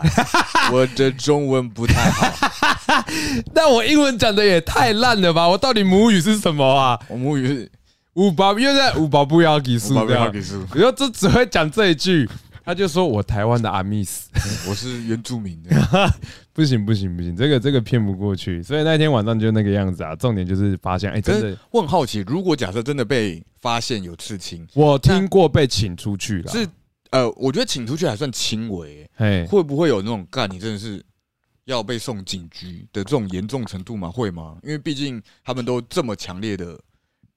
[SPEAKER 2] 我的中文不太好。
[SPEAKER 1] 但我英文讲的也太烂了吧！我到底母语是什么啊？
[SPEAKER 2] 我母语是
[SPEAKER 1] 五宝，因为在五宝不要技术
[SPEAKER 2] 我
[SPEAKER 1] 这样，
[SPEAKER 2] 给数，
[SPEAKER 1] 我就只只会讲这一句，他就说我台湾的阿密斯，
[SPEAKER 2] 我是原住民的。
[SPEAKER 1] 不行不行不行，这个这个骗不过去，所以那天晚上就那个样子啊。重点就是发现，哎、
[SPEAKER 2] 可
[SPEAKER 1] 真的，
[SPEAKER 2] 是我很好奇，如果假设真的被发现有刺青，
[SPEAKER 1] 我听过被请出去了，
[SPEAKER 2] 是呃，我觉得请出去还算轻微、
[SPEAKER 1] 哎，
[SPEAKER 2] 会不会有那种干你真的是要被送警局的这种严重程度吗？会吗？因为毕竟他们都这么强烈的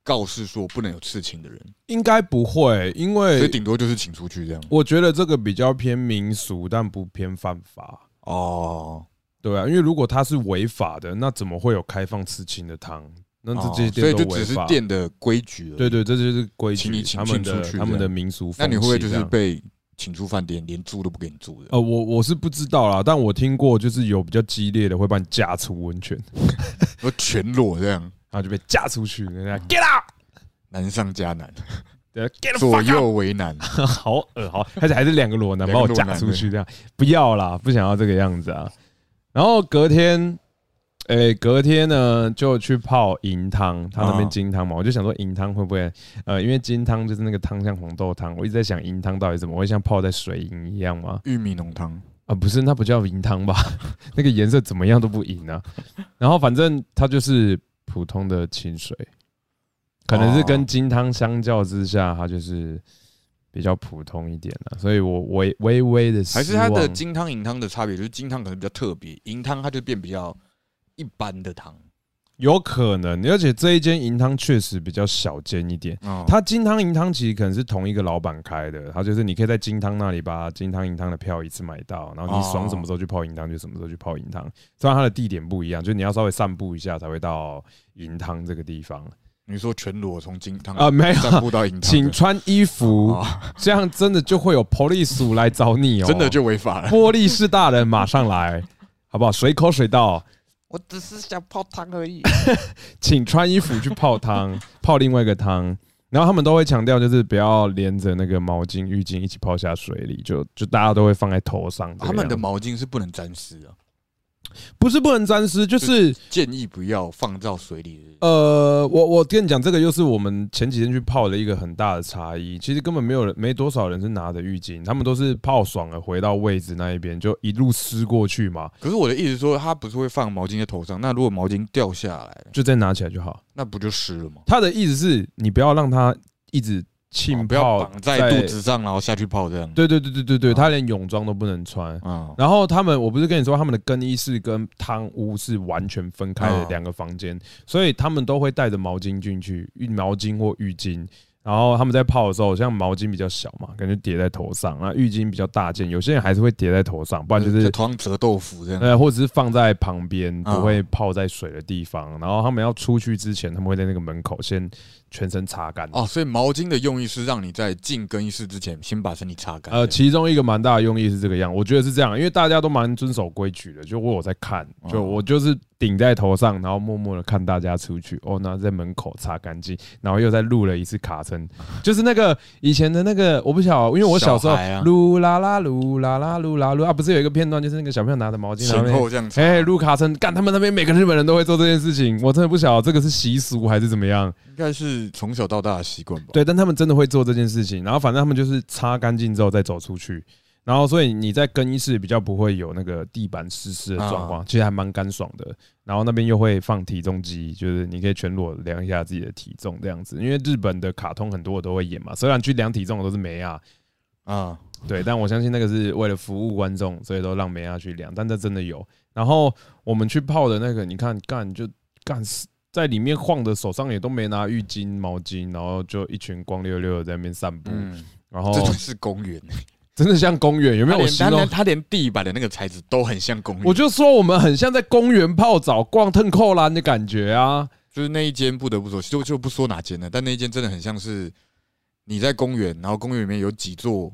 [SPEAKER 2] 告示说不能有刺青的人，
[SPEAKER 1] 应该不会，因
[SPEAKER 2] 所以
[SPEAKER 1] 为
[SPEAKER 2] 顶多就是请出去这样。
[SPEAKER 1] 我觉得这个比较偏民俗，但不偏犯法。
[SPEAKER 2] 哦，
[SPEAKER 1] 对啊，因为如果他是违法的，那怎么会有开放刺青的汤？那这
[SPEAKER 2] 哦
[SPEAKER 1] 这些
[SPEAKER 2] 所以就只是
[SPEAKER 1] 店
[SPEAKER 2] 的规矩而已。
[SPEAKER 1] 对对，这就是规矩
[SPEAKER 2] 请你，请
[SPEAKER 1] 他们
[SPEAKER 2] 出去
[SPEAKER 1] 他们的民俗。
[SPEAKER 2] 那你会不会就是被请出饭店，连住都不给你住的？
[SPEAKER 1] 呃，我我是不知道啦，但我听过，就是有比较激烈的会把你架出温泉，
[SPEAKER 2] 说全裸这样，
[SPEAKER 1] 然后就被架出去，人家 get out，
[SPEAKER 2] 难上加难，左右为难。
[SPEAKER 1] 好恶好，而且还是两个裸男把我架出去，这样不要啦，不想要这个样子啊。然后隔天，诶、隔天呢就去泡银汤，他那边
[SPEAKER 2] 啊
[SPEAKER 1] 金汤嘛，我就想说银汤会不会，呃，因为金汤就是那个汤像红豆汤，我一直在想银汤到底怎么会像泡在水银一样吗？
[SPEAKER 2] 玉米浓汤，
[SPEAKER 1] 啊，不是，那不叫银汤吧？那个颜色怎么样都不银啊。然后反正它就是普通的清水，可能是
[SPEAKER 2] 哦
[SPEAKER 1] 跟金汤相较之下，它就是比较普通一点了。所以我微微微的
[SPEAKER 2] 还是它的
[SPEAKER 1] 金
[SPEAKER 2] 金汤银汤的差别，就是金汤可能比较特别，银汤它就变比较一般的汤。
[SPEAKER 1] 有可能，而且这一间银汤确实比较小间一点。
[SPEAKER 2] 哦，
[SPEAKER 1] 它金汤银汤其实可能是同一个老板开的，它就是你可以在金汤那里把金汤银汤的票一次买到，然后你爽什么时候去泡银汤就什么时候去泡银汤。虽然它的地点不一样，就你要稍微散步一下才会到银汤这个地方
[SPEAKER 2] 你说全裸从金汤
[SPEAKER 1] 啊。没有，
[SPEAKER 2] 散步到银汤，
[SPEAKER 1] 请穿衣服，
[SPEAKER 2] 哦
[SPEAKER 1] 这样真的就会有 police 来找你哦。
[SPEAKER 2] 真的就违法了。
[SPEAKER 1] 玻璃是大人马上来，好不好？随口水到，
[SPEAKER 2] 我只是想泡汤而已。
[SPEAKER 1] 请穿衣服去泡汤，泡另外一个汤。然后他们都会强调，就是不要连着那个毛巾、浴巾一起泡下水里，就就大家都会放在头上。
[SPEAKER 2] 他们的毛巾是不能沾湿啊，
[SPEAKER 1] 不是不能沾湿，就是
[SPEAKER 2] 建议不要放到水里。
[SPEAKER 1] 呃，我我跟你讲，这个又是我们前几天去泡的一个很大的差异。其实根本没有人，没多少人是拿着浴巾，他们都是泡爽了回到位置那一边，就一路湿过去嘛，
[SPEAKER 2] 可是我的意思说，他不是会放毛巾在头上，那如果毛巾掉下来，
[SPEAKER 1] 就再拿起来就好。
[SPEAKER 2] 那不就湿了吗？
[SPEAKER 1] 他的意思是你不要让它一直浸
[SPEAKER 2] 哦不要
[SPEAKER 1] 泡
[SPEAKER 2] 绑在肚子上，然后下去泡这样。
[SPEAKER 1] 对对对对对对，
[SPEAKER 2] 哦
[SPEAKER 1] 他连泳装都不能穿。
[SPEAKER 2] 啊，
[SPEAKER 1] 然后他们，我不是跟你说，他们的更衣室跟汤屋是完全分开的
[SPEAKER 2] 哦
[SPEAKER 1] 两个房间，所以他们都会带着毛巾进去，浴毛巾或浴巾，然后他们在泡的时候，像毛巾比较小嘛，感觉叠在头上，那浴巾比较大件，有些人还是会叠在头上，不然就是
[SPEAKER 2] 头上折豆腐这样。
[SPEAKER 1] 呃，或者是放在旁边，
[SPEAKER 2] 嗯
[SPEAKER 1] 不会泡在水的地方。然后他们要出去之前，他们会在那个门口先全身擦干。
[SPEAKER 2] 哦，所以毛巾的用意是让你在进更衣室之前先把身体擦干。
[SPEAKER 1] 呃，其中一个蛮大的用意是这个样，我觉得是这样，因为大家都蛮遵守规矩的。就我有在看，就
[SPEAKER 2] 哦
[SPEAKER 1] 我就是顶在头上，然后默默的看大家出去。哦，然后在门口擦干净，然后又再录了一次卡称，就是那个以前的那个，我不晓，因为我小时候噜啦啦噜啦啦噜啦噜啊，不是有一个片段，就是那个小朋友拿着毛巾，然后
[SPEAKER 2] 这样擦。
[SPEAKER 1] 哎，录卡森干，他们那边每个日本人都会做这件事情，我真的不晓得这个是习俗还是怎么样。
[SPEAKER 2] 应该是从小到大的习惯吧。
[SPEAKER 1] 对，但他们真的会做这件事情，然后反正他们就是擦干净之后再走出去，然后所以你在更衣室比较不会有那个地板湿湿的状况，其实还蛮干爽的。然后那边又会放体重机，就是你可以全裸量一下自己的体重这样子，因为日本的卡通很多我都会演嘛，虽然去量体重的都是梅亚，
[SPEAKER 2] 啊，
[SPEAKER 1] 对，但我相信那个是为了服务观众，所以都让梅亚去量，但这真的有。然后我们去泡的那个，你看干就干死在里面晃的，手上也都没拿浴巾、毛巾，然后就一群光溜溜的在那边散步，
[SPEAKER 2] 嗯，
[SPEAKER 1] 然后
[SPEAKER 2] 这就是公园。
[SPEAKER 1] 真的像公园，有没有？我
[SPEAKER 2] 他连
[SPEAKER 1] 形容
[SPEAKER 2] 他连，地板的那个材质都很像公园。
[SPEAKER 1] 我就说我们很像在公园泡澡、逛腾扣兰的感觉啊。
[SPEAKER 2] 就是那一间不得不说，就就不说哪间了，但那一间真的很像是你在公园，然后公园里面有几座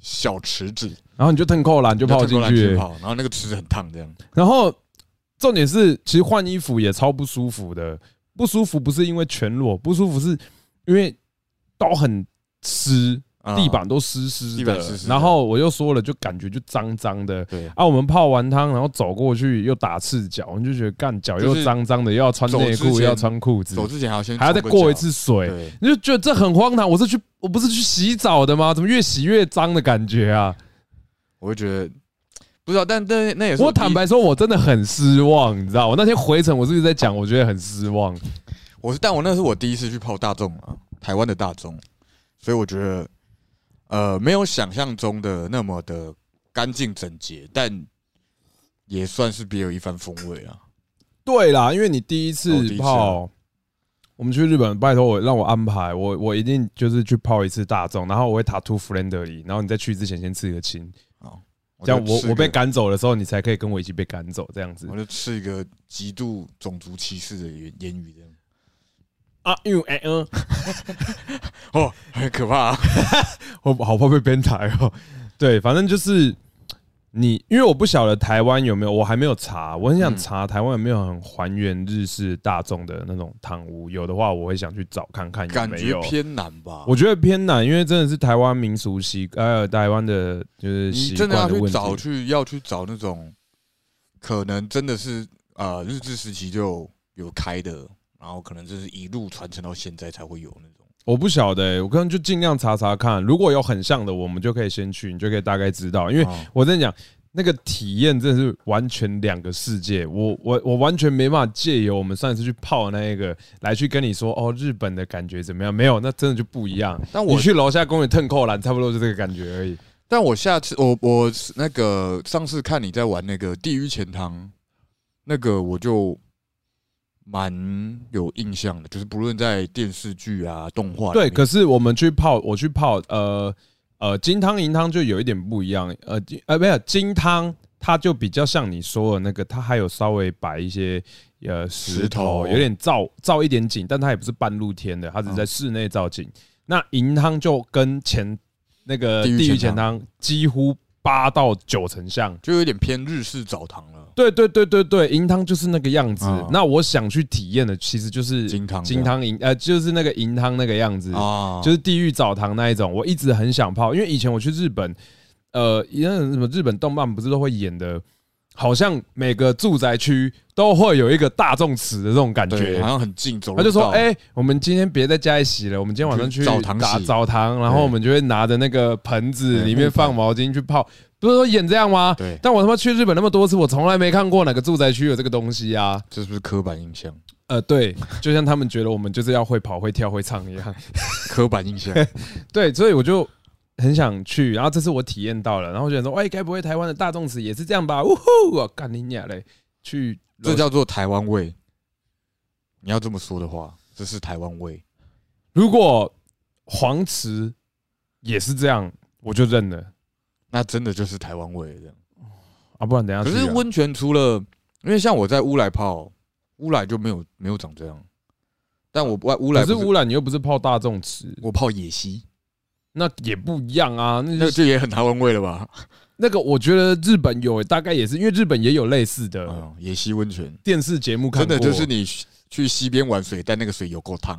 [SPEAKER 2] 小池子，
[SPEAKER 1] 然后你就腾扣篮就泡进去，
[SPEAKER 2] 泡，然后那个池子很烫，这样。
[SPEAKER 1] 然后重点是，其实换衣服也超不舒服的。不舒服不是因为全裸，不舒服是因为都很湿，
[SPEAKER 2] 啊
[SPEAKER 1] 地板都湿湿的然后我又说了，就感觉就脏脏的。
[SPEAKER 2] 对，
[SPEAKER 1] 啊，我们泡完汤，然后走过去又打赤脚，我们就觉得干脚又
[SPEAKER 2] 就是
[SPEAKER 1] 脏脏的，又要穿内裤，又要穿裤子，
[SPEAKER 2] 走之前还要先
[SPEAKER 1] 还要再过一次水，你就觉得这很荒唐。我是去，我不是去洗澡的吗？怎么越洗越脏的感觉啊？
[SPEAKER 2] 我会觉得不知道，但但那也是
[SPEAKER 1] 我坦白说，我真的很失望，你知道，我那天回程，我是不是在讲，我觉得很失望？
[SPEAKER 2] 我是，但我那是我第一次去泡大众啊，台湾的大众，所以我觉得，呃，没有想象中的那么的干净整洁，但也算是别有一番风味啊。
[SPEAKER 1] 对啦，因为你第一
[SPEAKER 2] 哦
[SPEAKER 1] 次泡，我们去日本，拜托我让我安排，我我一定就是去泡一次大众，然后我会塔图 friendly，然后你在去之前先刺个青，这样我我被赶走的时候，你才可以跟我一起被赶走，这样子
[SPEAKER 2] 我就吃一个极度种族歧视的言言语，这样
[SPEAKER 1] 啊，因为哎嗯，
[SPEAKER 2] 哦，很可怕、啊。
[SPEAKER 1] 我好怕被编台哦。对，反正就是你，因为我不晓得台湾有没有，我还没有查，我很想
[SPEAKER 2] 嗯
[SPEAKER 1] 查台湾有没有很还原日式大众的那种汤屋，有的话我会想去找看看有没有。
[SPEAKER 2] 感觉偏难吧？
[SPEAKER 1] 我觉得偏难，因为真的是台湾民俗习，呃，台湾的就是
[SPEAKER 2] 你
[SPEAKER 1] 习
[SPEAKER 2] 真的要去。找去要去找那种可能真的是呃日治时期就有开的，然后可能就是一路传承到现在才会有那种。
[SPEAKER 1] 我不晓得、欸，我可能就尽量查查看，如果有很像的，我们就可以先去，你就可以大概知道，因为
[SPEAKER 2] 哦
[SPEAKER 1] 我跟你讲，那个体验真的是完全两个世界。我我我完全没办法借由我们上一次去泡的那一个来去跟你说哦，日本的感觉怎么样？没有，那真的就不一样。
[SPEAKER 2] 但我
[SPEAKER 1] 你去楼下公园腾扣篮，差不多就这个感觉而已。
[SPEAKER 2] 但我下次我我那个上次看你在玩那个地狱钱汤，那个我就蛮有印象的，就是不论在电视剧啊、动画
[SPEAKER 1] 对，可是我们去泡，我去泡，呃呃，金汤银汤就有一点不一样，呃金呃没有金汤，它就比较像你说的那个，它还有稍微摆一些呃石
[SPEAKER 2] 石
[SPEAKER 1] 头，有点造造一点景，但它也不是半露天的，它只是在室内造景。那银汤就跟前那个
[SPEAKER 2] 地狱
[SPEAKER 1] 地狱
[SPEAKER 2] 钱
[SPEAKER 1] 钱汤几乎八到九成像。
[SPEAKER 2] 就有点偏日式澡堂了。
[SPEAKER 1] 对对对对对，银汤就是那个样子
[SPEAKER 2] 嗯。
[SPEAKER 1] 那我想去体验的其实就是
[SPEAKER 2] 金汤
[SPEAKER 1] 金汤银呃，就是那个银汤那个样子。
[SPEAKER 2] 啊，
[SPEAKER 1] 就是地狱澡堂那一种，我一直很想泡，因为以前我去日本，呃，因为什么日本动漫不是都会演的，好像每个住宅区都会有一个大众池的这种感，觉
[SPEAKER 2] 好。像很近，走路
[SPEAKER 1] 他就说：“
[SPEAKER 2] 到
[SPEAKER 1] 哎、我们今天别在家里洗了，我们今天晚上去
[SPEAKER 2] 去澡堂
[SPEAKER 1] 打
[SPEAKER 2] 洗
[SPEAKER 1] 澡堂，然后我们就会拿着那个盆子，里面放毛巾去泡。不是说演这样吗？
[SPEAKER 2] 对，
[SPEAKER 1] 但我他妈去日本那么多次，我从来没看过哪个住宅区有这个东西啊。
[SPEAKER 2] 这是不是刻板印象？
[SPEAKER 1] 呃，对，就像他们觉得我们就是要会跑、会跳、会唱一样。
[SPEAKER 2] 刻板印象，
[SPEAKER 1] 对，所以我就很想去，然后这次我体验到了，然后我觉得说，哎，该不会台湾的大众池也是这样吧？呜呼，我干你娘嘞！去
[SPEAKER 2] 这叫做台湾味。你要这么说的话，这是台湾味。
[SPEAKER 1] 如果黄池也是这样，我就认了
[SPEAKER 2] 那真的就是台湾味这样。
[SPEAKER 1] 啊，不然等一下
[SPEAKER 2] 可是温泉除了，因为像我在乌来泡，乌来就没有没有长这样，但我外乌来不
[SPEAKER 1] 可是乌来，你又不是泡大众池，
[SPEAKER 2] 我泡野溪，
[SPEAKER 1] 那也不一样啊。那
[SPEAKER 2] 那
[SPEAKER 1] 就
[SPEAKER 2] 这也很台湾味了吧？
[SPEAKER 1] 那个，我觉得日本有，大概也是因为日本也有类似的
[SPEAKER 2] 嗯，野溪温泉
[SPEAKER 1] 电视节目看
[SPEAKER 2] 的就是你去溪边玩水，但那个水有够烫，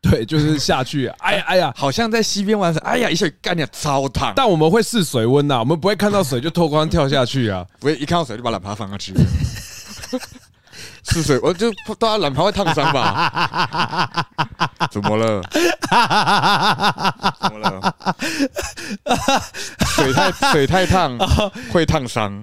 [SPEAKER 1] 对，就是下去，哎呀哎呀。
[SPEAKER 2] 好像在溪边玩水，哎呀一下干掉超烫，
[SPEAKER 1] 但我们会试水温呐，我们不会看到水就脱光跳下去啊。
[SPEAKER 2] 不会一看到水就把喇叭放下去。是水，我就大家懒趴会烫伤吧？怎么了？怎么了？水太水太烫会烫伤，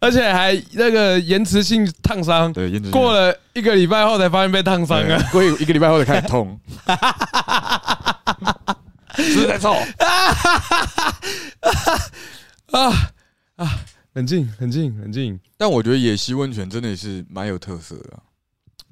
[SPEAKER 1] 而且还那个延迟性烫伤，
[SPEAKER 2] 对，延迟
[SPEAKER 1] 过了一个礼拜后才发现被烫伤
[SPEAKER 2] 对
[SPEAKER 1] 啊。
[SPEAKER 2] 过一个礼拜后才开始痛，是不是在臭？
[SPEAKER 1] 冷静，冷静，冷静。
[SPEAKER 2] 但我觉得野溪温泉真的是蛮有特色的啊。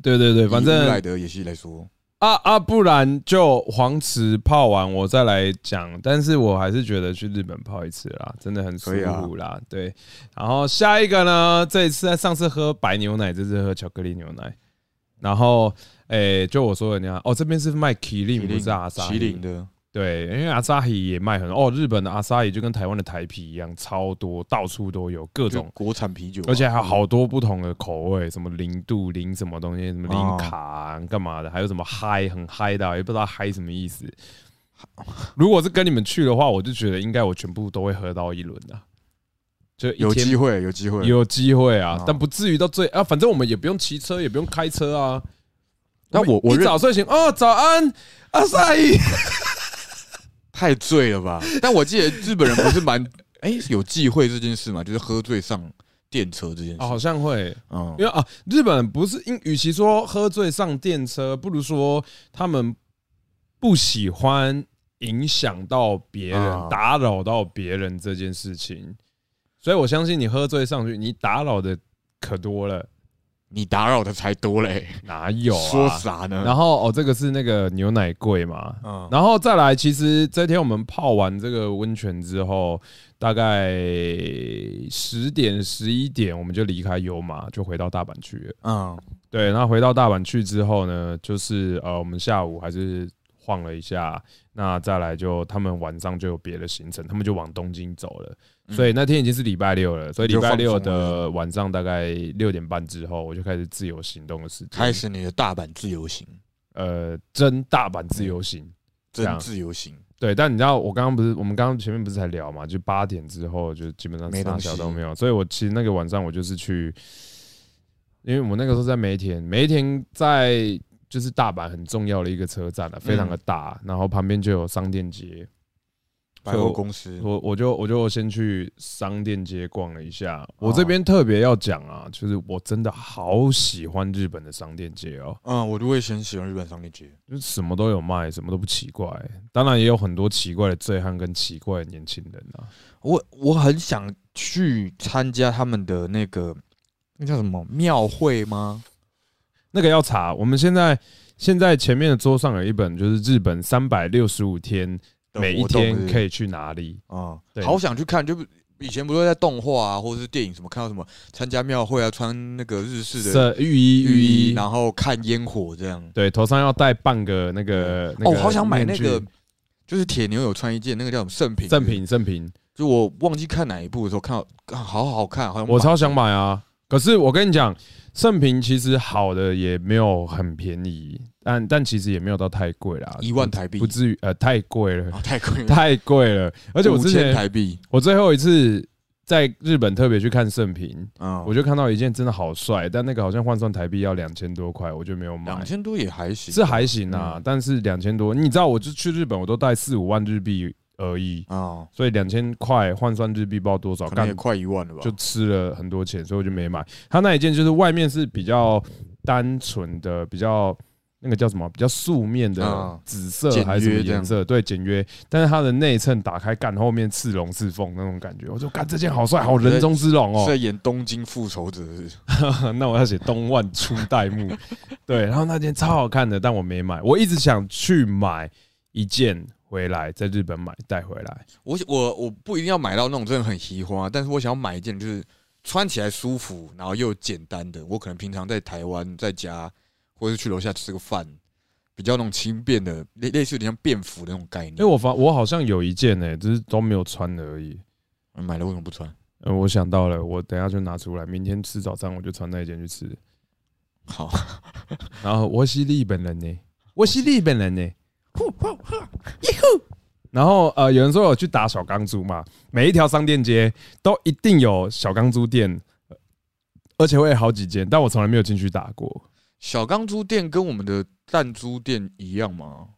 [SPEAKER 1] 对对对，反正
[SPEAKER 2] 来德野溪来说，
[SPEAKER 1] 啊啊，不然就黄池泡完我再来讲。但是我还是觉得去日本泡一次啦，真的很舒服啦。对，然后下一个呢，这一次上次喝白牛奶，这次喝巧克力牛奶。然后，诶、就我说的那样，哦，这边是卖麒麟，不是阿萨
[SPEAKER 2] 麒麟的，
[SPEAKER 1] 对，因为阿萨希也卖很多哦，日本的阿萨希就跟台湾的台啤一样，超多，到处都有各种，
[SPEAKER 2] 就国产啤酒啊，
[SPEAKER 1] 而且还有好多不同的口味，什么零度、零什么东西，什么零卡啊干嘛的，还有什么嗨很嗨的啊，也不知道嗨什么意思。如果是跟你们去的话，我就觉得应该我全部都会喝到一轮的，就
[SPEAKER 2] 有机会，有机会。
[SPEAKER 1] 有机会啊
[SPEAKER 2] 啊，
[SPEAKER 1] 但不至于到最啊，反正我们也不用骑车，也不用开车啊。
[SPEAKER 2] 那我我
[SPEAKER 1] 一早睡醒哦，早安，阿萨伊。
[SPEAKER 2] 太醉了吧？但我记得日本人不是蛮 哎、有忌讳这件事嘛，就是喝醉上电车这件事。
[SPEAKER 1] 哦，好像会，
[SPEAKER 2] 嗯
[SPEAKER 1] 因为啊，日本人不是因，与其说喝醉上电车，不如说他们不喜欢影响到别人、
[SPEAKER 2] 啊
[SPEAKER 1] 打扰到别人这件事情。所以我相信你喝醉上去，你打扰的可多了，
[SPEAKER 2] 你打扰的才多嘞，
[SPEAKER 1] 哪有啊？
[SPEAKER 2] 说啥呢？
[SPEAKER 1] 然后哦，这个是那个牛奶柜嘛，
[SPEAKER 2] 嗯，
[SPEAKER 1] 然后再来，其实这天我们泡完这个温泉之后，大概十点十一点，我们就离开油马，就回到大阪去了。
[SPEAKER 2] 嗯
[SPEAKER 1] 对，那回到大阪去之后呢，就是呃，我们下午还是晃了一下，那再来就他们晚上就有别的行程，他们就往东京走了。所以那天已经是礼拜六了，所以礼拜六的晚上大概六点半之后，我就开始自由行动的时间，
[SPEAKER 2] 开始你的大阪自由行，
[SPEAKER 1] 呃真大阪自由行。这样
[SPEAKER 2] 真自由行，
[SPEAKER 1] 对，但你知道我刚刚不是我们刚刚前面不是才聊嘛，就八点之后就基本上啥
[SPEAKER 2] 没东西
[SPEAKER 1] 小都没有，所以我其实那个晚上我就是去，因为我那个时候在梅田，梅田在就是大阪很重要的一个车站了、非常的大，然后旁边就有商店街，
[SPEAKER 2] 百货公司，
[SPEAKER 1] 我我就我就先去商店街逛了一下。我这边特别要讲啊，就是我真的好喜欢日本的商店街哦，
[SPEAKER 2] 嗯，我就会很喜欢日本商店街，
[SPEAKER 1] 就是什么都有卖，什么都不奇怪。当然也有很多奇怪的醉汉跟奇怪的年轻人啊。
[SPEAKER 2] 我我很想去参加他们的那个那叫什么庙会吗？
[SPEAKER 1] 那个要查。我们现在现在前面的桌上有一本，就是日本三百六十五天，每一天可以去哪里。
[SPEAKER 2] 啊
[SPEAKER 1] 对，
[SPEAKER 2] 好想去看，就以前不是在动画啊，或者是电影什么看到什么参加庙会啊，穿那个日式的
[SPEAKER 1] 浴衣，浴
[SPEAKER 2] 浴衣，然后看烟火这样。
[SPEAKER 1] 对，头上要戴半个那个。那
[SPEAKER 2] 哦，好想买那个，就是铁牛有穿一件那个叫什么圣品，
[SPEAKER 1] 圣，品，圣品，
[SPEAKER 2] 就我忘记看哪一部的时候看到，啊好好看，好像
[SPEAKER 1] 我超想买啊。可是我跟你讲，圣品其实好的也没有很便宜，但但其实也没有到太贵啦，
[SPEAKER 2] 一万台币。
[SPEAKER 1] 不至于呃太贵了，
[SPEAKER 2] 啊，太贵了，
[SPEAKER 1] 太贵了。而且我之前
[SPEAKER 2] 台币，
[SPEAKER 1] 我最后一次在日本特别去看盛平，
[SPEAKER 2] 嗯，
[SPEAKER 1] 我就看到一件真的好帅，但那个好像换算台币要两千多块，我就没有买。
[SPEAKER 2] 两。千多也还行，
[SPEAKER 1] 是还行啊
[SPEAKER 2] 嗯，
[SPEAKER 1] 但是两千多，你知道，我就去日本，我都带四五万日币而已，
[SPEAKER 2] 啊，
[SPEAKER 1] 所以两千块换算日币不知道多少，干
[SPEAKER 2] 可能也快一万了吧？
[SPEAKER 1] 就吃了很多钱，所以我就没买。它那一件就是外面是比较单纯的，比较那个叫什么，比较素面的
[SPEAKER 2] 啊
[SPEAKER 1] 紫色还是什么颜色？对，简约。但是它的内衬打开干后面刺龙刺凤那种感觉，我就干这件好帅，好人中之龙哦
[SPEAKER 2] 是。在演《东京复仇者》
[SPEAKER 1] 那我要写东万初代目，对，然后那件超好看的，但我没买，我一直想去买一件回来，在日本买带回来。
[SPEAKER 2] 我我我不一定要买到那种真的很奇花，但是我想要买一件就是穿起来舒服，然后又简单的。我可能平常在台湾在家，或者是去楼下吃个饭，比较那种轻便的，类类似有点像便服的那种概念。
[SPEAKER 1] 因为我发我好像有一件呢、只是都没有穿而已。
[SPEAKER 2] 买了为什么不穿？
[SPEAKER 1] 呃，我想到了，我等一下就拿出来，明天吃早餐我就穿那一件去吃。
[SPEAKER 2] 好，
[SPEAKER 1] 然后我是日本人呢，我是日本人呢，呼呼呼耶呼。然后呃，有人说我去打小钢珠嘛，每一条商店街都一定有小钢珠店，呃而且会有好几间，但我从来没有进去打过。
[SPEAKER 2] 小钢珠店跟我们的弹珠店一样吗？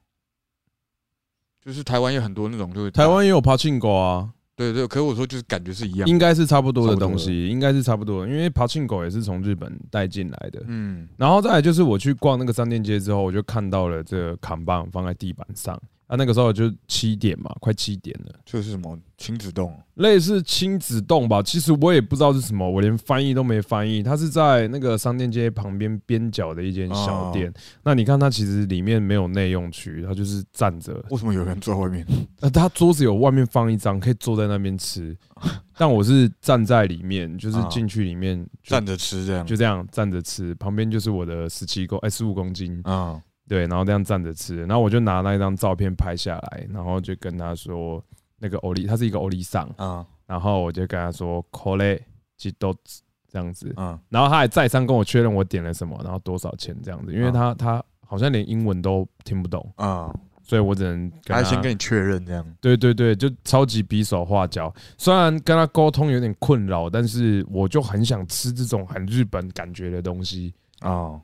[SPEAKER 2] 就是台湾有很多那种，就是
[SPEAKER 1] 台湾也有 Pachinko 啊，
[SPEAKER 2] 对对，可是我说就是感觉是一样。
[SPEAKER 1] 应该是差不多的东西，应该是差不多的，因为 Pachinko 也是从日本带进来的。
[SPEAKER 2] 嗯，
[SPEAKER 1] 然后再来就是我去逛那个商店街之后，我就看到了这个扛棒放在地板上。啊，那个时候就七点嘛，快七点了，
[SPEAKER 2] 这是什么亲子洞？
[SPEAKER 1] 类似亲子洞吧。其实我也不知道是什么，我连翻译都没翻译。它是在那个商店街旁边边角的一间小店。那你看，它其实里面没有内用区，它就是站着。
[SPEAKER 2] 为什么有人坐在外面？
[SPEAKER 1] 那，它桌子有外面放一张，可以坐在那边吃。但我是站在里面，就是进去里面就
[SPEAKER 2] 站着吃这样，
[SPEAKER 1] 就这样站着吃，旁边就是我的十七公哎十五公斤，
[SPEAKER 2] 啊，
[SPEAKER 1] 对，然后这样站着吃，然后我就拿那一张照片拍下来，然后就跟他说那个欧丽，他是一个欧丽桑，
[SPEAKER 2] 啊
[SPEAKER 1] 然后我就跟他说子这样子，
[SPEAKER 2] 啊
[SPEAKER 1] 然后他还再三跟我确认我点了什么，然后多少钱这样子，因为他他好像连英文都听不懂，
[SPEAKER 2] 啊，
[SPEAKER 1] 所以我只能跟他
[SPEAKER 2] 他先跟你确认这样。
[SPEAKER 1] 对对对，就超级比手画脚。虽然跟他沟通有点困扰，但是我就很想吃这种很日本感觉的东西。
[SPEAKER 2] 啊，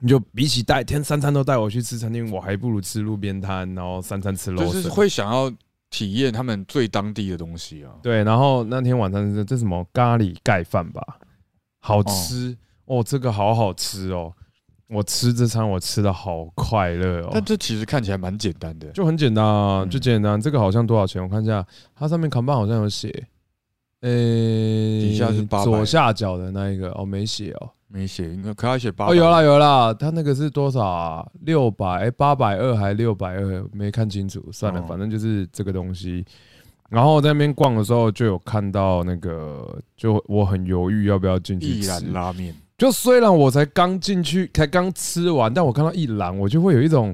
[SPEAKER 1] 你就比起带天三餐都带我去吃餐厅，我还不如吃路边摊，然后三餐吃肉
[SPEAKER 2] 就是会想要体验他们最当地的东西啊。
[SPEAKER 1] 对，然后那天晚上是这什么咖喱盖饭吧，好吃哦这个好好吃哦。我吃这餐我吃的好快乐哦
[SPEAKER 2] 但，这其实看起来蛮简单的。
[SPEAKER 1] 就很简单啊，
[SPEAKER 2] 嗯
[SPEAKER 1] 就简单。这个好像多少钱？我看一下，它上面扛棒好像有写，呃，底
[SPEAKER 2] 下是800
[SPEAKER 1] 左下角的那一个哦，没写哦。
[SPEAKER 2] 没写，应该可他写八。
[SPEAKER 1] 哦，有啦有啦，他那个是多少啊？六百哎，八百二还六百二？没看清楚，算了，
[SPEAKER 2] 哦
[SPEAKER 1] 反正就是这个东西。然后在那边逛的时候，就有看到那个，就我很犹豫要不要进去吃。
[SPEAKER 2] 一兰拉面，
[SPEAKER 1] 就虽然我才刚进去，才刚吃完，但我看到一兰，我就会有一种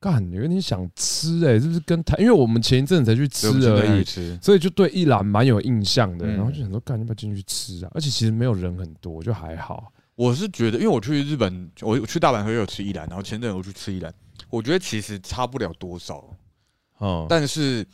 [SPEAKER 1] 干有点想吃哎、是不是跟台？因为我们前一阵才去吃
[SPEAKER 2] 所以我们
[SPEAKER 1] 而已，
[SPEAKER 2] 现在去吃。
[SPEAKER 1] 所以就对一兰蛮有印象的。
[SPEAKER 2] 嗯
[SPEAKER 1] 然后就想说，干要不要进去吃啊？而且其实没有人很多，就还好。
[SPEAKER 2] 我是觉得，因为我去日本，我我去大阪河也有吃一兰，然后前阵子我去吃一兰，我觉得其实差不了多少，
[SPEAKER 1] 嗯，
[SPEAKER 2] 但是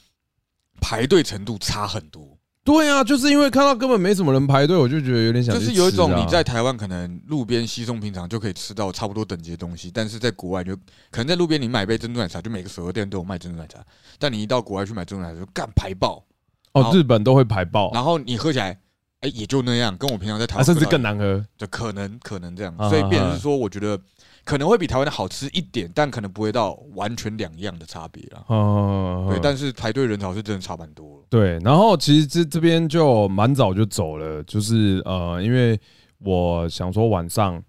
[SPEAKER 2] 排队程度差很多。
[SPEAKER 1] 对啊，就是因为看到根本没什么人排队，我就觉得有点想
[SPEAKER 2] 就。是有一种你在台湾可能路边稀松平常就可以吃到差不多等级的东西，但是在国外就可能在路边你买杯珍珠奶茶，就每个手摇店都有卖珍珠奶茶，但你一到国外去买珍珠奶茶就干排爆，
[SPEAKER 1] 哦，日本都会排爆，
[SPEAKER 2] 然后你喝起来，哎、也就那样，跟我平常在台
[SPEAKER 1] 啊，
[SPEAKER 2] 湾
[SPEAKER 1] 甚至更难喝。
[SPEAKER 2] 就可能可能这样，
[SPEAKER 1] 啊
[SPEAKER 2] 所以变成是说，我觉得可能会比台湾的好吃一点，但可能不会到完全两样的差别啦。
[SPEAKER 1] 哦，
[SPEAKER 2] 对，但是排队人潮是真的差蛮多了。
[SPEAKER 1] 对，然后其实这这边就蛮早就走了，就是呃，因为我想说晚上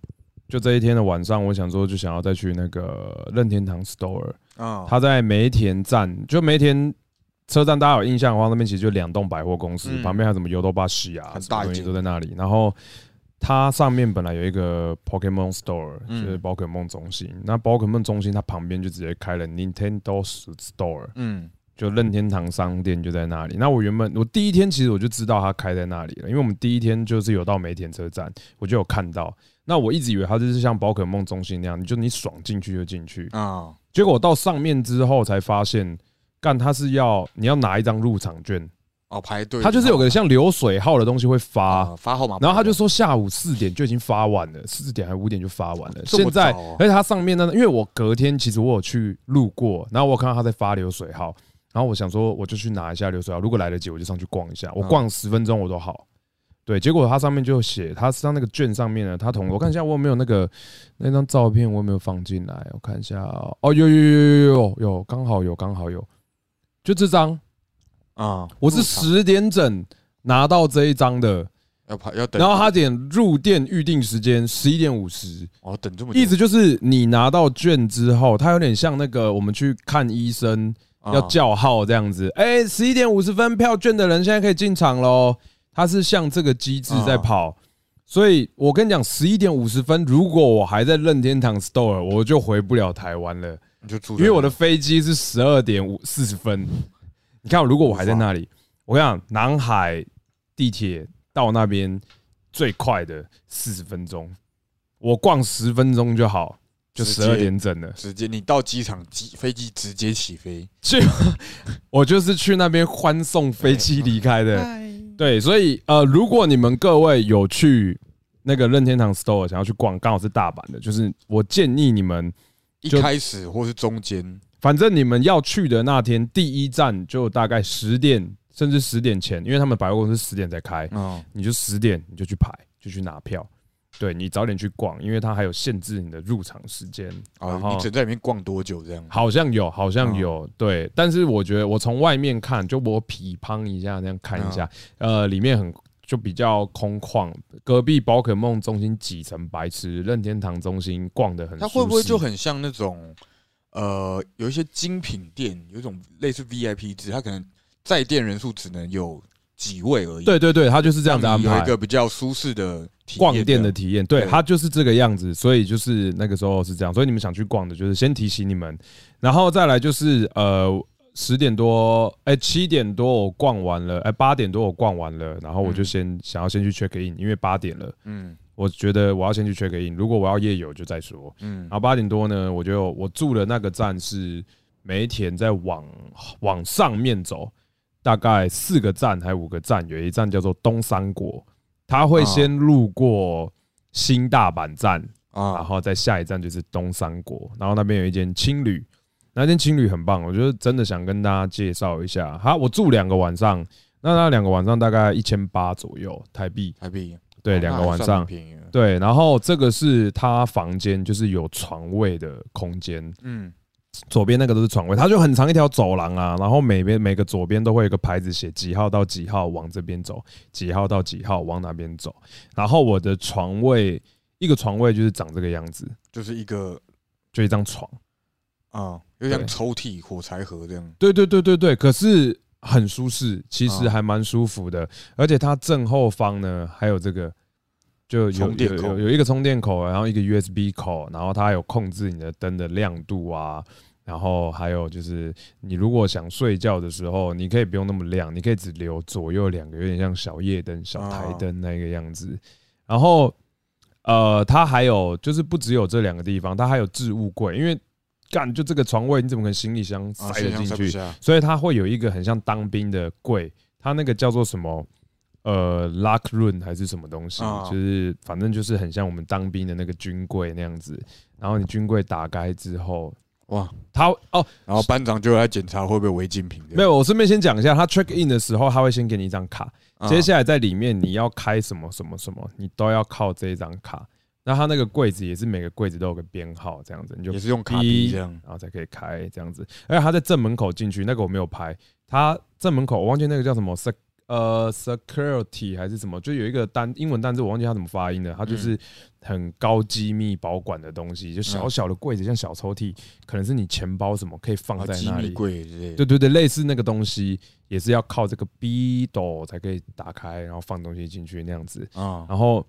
[SPEAKER 1] 就这一天的晚上，我想说就想要再去那个任天堂 Store，
[SPEAKER 2] 啊，
[SPEAKER 1] 它在梅田站，就梅田车站，大家有印象的话，那边其实就两栋百货公司，
[SPEAKER 2] 嗯
[SPEAKER 1] 旁边还有什么优多巴西啊，什么东西
[SPEAKER 2] 很大一间
[SPEAKER 1] 都在那里。然后它上面本来有一个 Pokemon Store，
[SPEAKER 2] 嗯
[SPEAKER 1] 就是宝可梦中心。那宝可梦中心它旁边就直接开了 Nintendo Store，
[SPEAKER 2] 嗯
[SPEAKER 1] 就任天堂商店就在那里。那我原本我第一天其实我就知道它开在那里了，因为我们第一天就是有到梅田车站，我就有看到。那我一直以为它就是像宝可梦中心那样，你就你爽进去就进去。
[SPEAKER 2] 啊，
[SPEAKER 1] 结果我到上面之后才发现，干它是要你要拿一张入场券，
[SPEAKER 2] 哦，排队，
[SPEAKER 1] 他就是有个像流水号的东西会发。
[SPEAKER 2] 啊发号码，
[SPEAKER 1] 然后他就说下午四点就已经发完了，四点还五点就发完了。现在
[SPEAKER 2] 哦，
[SPEAKER 1] 而且它上面呢，因为我隔天其实我有去路过，然后我看到他在发流水号，然后我想说我就去拿一下流水号，如果来得及我就上去逛一下，我
[SPEAKER 2] 嗯
[SPEAKER 1] 逛十分钟我都好。对，结果它上面就写，它上那个券上面呢，它同我看一下我有没有那个那张照片，我有没有放进来？我看一下哦，哦有有有有有有，刚好有刚好有，就这张，
[SPEAKER 2] 啊，
[SPEAKER 1] 我是十点整拿到这一张的，
[SPEAKER 2] 要排要等，
[SPEAKER 1] 然后他点入店预定时间十一点五十，
[SPEAKER 2] 哦等这么久。
[SPEAKER 1] 意思就是你拿到券之后，它有点像那个我们去看医生要
[SPEAKER 2] 啊
[SPEAKER 1] 叫号这样子。哎，十一点五十分票券的人现在可以进场喽。它是像这个机制在跑，所以我跟你讲，十一点五十分，如果我还在任天堂 Store，我就回不了台湾了，因为我的飞机是十二点五四十分。你看，如果我还在那里，我跟你讲，南海地铁到那边最快的四十分钟，我逛十分钟就好，就十二点整了。
[SPEAKER 2] 直接你到机场机飞机直接起飞，
[SPEAKER 1] 去，我就是去那边欢送飞机离开的。对，所以呃，如果你们各位有去那个任天堂 Store 想要去逛，刚好是大阪的，就是我建议你们，
[SPEAKER 2] 一开始或是中间
[SPEAKER 1] 反正你们要去的那天，第一站就大概十点，甚至十点前，因为他们百货公司十点才开，
[SPEAKER 2] 嗯
[SPEAKER 1] 你就十点你就去排，就去拿票。对你早点去逛，因为它还有限制你的入场时间。然
[SPEAKER 2] 啊，
[SPEAKER 1] 后
[SPEAKER 2] 你只在里面逛多久这样？
[SPEAKER 1] 好像有，好像有，对。但是我觉得我从外面看，就我匹乓一下，那样看一下，呃，里面很就比较空旷。隔壁宝可梦中心挤成白痴，任天堂中心逛的很。
[SPEAKER 2] 它会不会就？很像那种呃，有一些精品店，有一种类似 VIP 制，它可能在店人数只能有几位而已。
[SPEAKER 1] 对对对，它就是这样子安排
[SPEAKER 2] 有一。个比较舒适的体验
[SPEAKER 1] 逛店的体验，对，
[SPEAKER 2] 对。
[SPEAKER 1] 它就是这个样子，所以就是那个时候是这样，所以你们想去逛的，就是先提醒你们，然后再来就是呃十点多，哎七点多我逛完了，哎八点多我逛完了，然后我就
[SPEAKER 2] 嗯。
[SPEAKER 1] 先想要先去 check in，因为八点了，
[SPEAKER 2] 嗯
[SPEAKER 1] 我觉得我要先去 check in，如果我要夜游就再说，
[SPEAKER 2] 嗯。
[SPEAKER 1] 然后八点多呢，我就我住的那个站是梅田，在往往上面走，大概四个站还五个站，有一站叫做东三国，他会先路过新大阪站，啊。然
[SPEAKER 2] 啊，
[SPEAKER 1] 后再下一站就是东三国，然后那边有一间青旅，那间青旅很棒，我觉得真的想跟大家介绍一下。好，我住两个晚上，那那两个晚上大概一千八左右台币，
[SPEAKER 2] 台币
[SPEAKER 1] 对，
[SPEAKER 2] 哦
[SPEAKER 1] 两个晚上。对，然后这个是他房间，就是有床位的空间，
[SPEAKER 2] 嗯
[SPEAKER 1] 左边那个都是床位，它就很长一条走廊啊，然后每边每个左边都会有个牌子写几号到几号往这边走，几号到几号往哪边走。然后我的床位一个床位就是长这个样子，
[SPEAKER 2] 就是一个
[SPEAKER 1] 就一张床。
[SPEAKER 2] 啊，有点抽屉、火柴盒这样。
[SPEAKER 1] 对对对对对，可是很舒适，其实
[SPEAKER 2] 啊
[SPEAKER 1] 还蛮舒服的，而且它正后方呢还有这个。就有有
[SPEAKER 2] 充电口
[SPEAKER 1] 有有一个充电口，然后一个 USB 口，然后它还有控制你的灯的亮度啊，然后还有就是你如果想睡觉的时候，你可以不用那么亮，你可以只留左右两个，有点像小夜灯、小台灯那个样子。然后呃，它还有就是不只有这两个地方，它还有置物柜，因为干就这个床位，你怎么可能行李箱
[SPEAKER 2] 啊，
[SPEAKER 1] 塞得进去？所以它会有一个很像当兵的柜，它那个叫做什么？呃，lock room 还是什么东西？
[SPEAKER 2] 啊
[SPEAKER 1] 就是反正就是很像我们当兵的那个军柜那样子。然后你军柜打开之后，
[SPEAKER 2] 哇！
[SPEAKER 1] 他哦，
[SPEAKER 2] 然后班长就来检查会不会违禁品。
[SPEAKER 1] 没有，我顺便先讲一下，他 check in 的时候，他会先给你一张卡，
[SPEAKER 2] 啊，
[SPEAKER 1] 接下来在里面你要开什么什么什么，你都要靠这一张卡。那它那个柜子也是每个柜子都有个编号，这样子你就
[SPEAKER 2] 也是用卡币这样。
[SPEAKER 1] 然后才可以开这样子。而且他在正门口进去，那个我没有拍。它正门口我忘记那个叫什么 sec 呃 security 还是什么，就有一个单英文单字我忘记它怎么发音了。它
[SPEAKER 2] 嗯
[SPEAKER 1] 就是很高机密保管的东西，就小小的柜子，像小抽屉，可能是你钱包什么可以放在那里。
[SPEAKER 2] 柜。
[SPEAKER 1] 对对对，类似那个东西也是要靠这个 B 斗才可以打开，然后放东西进去那样子。
[SPEAKER 2] 啊，
[SPEAKER 1] 然后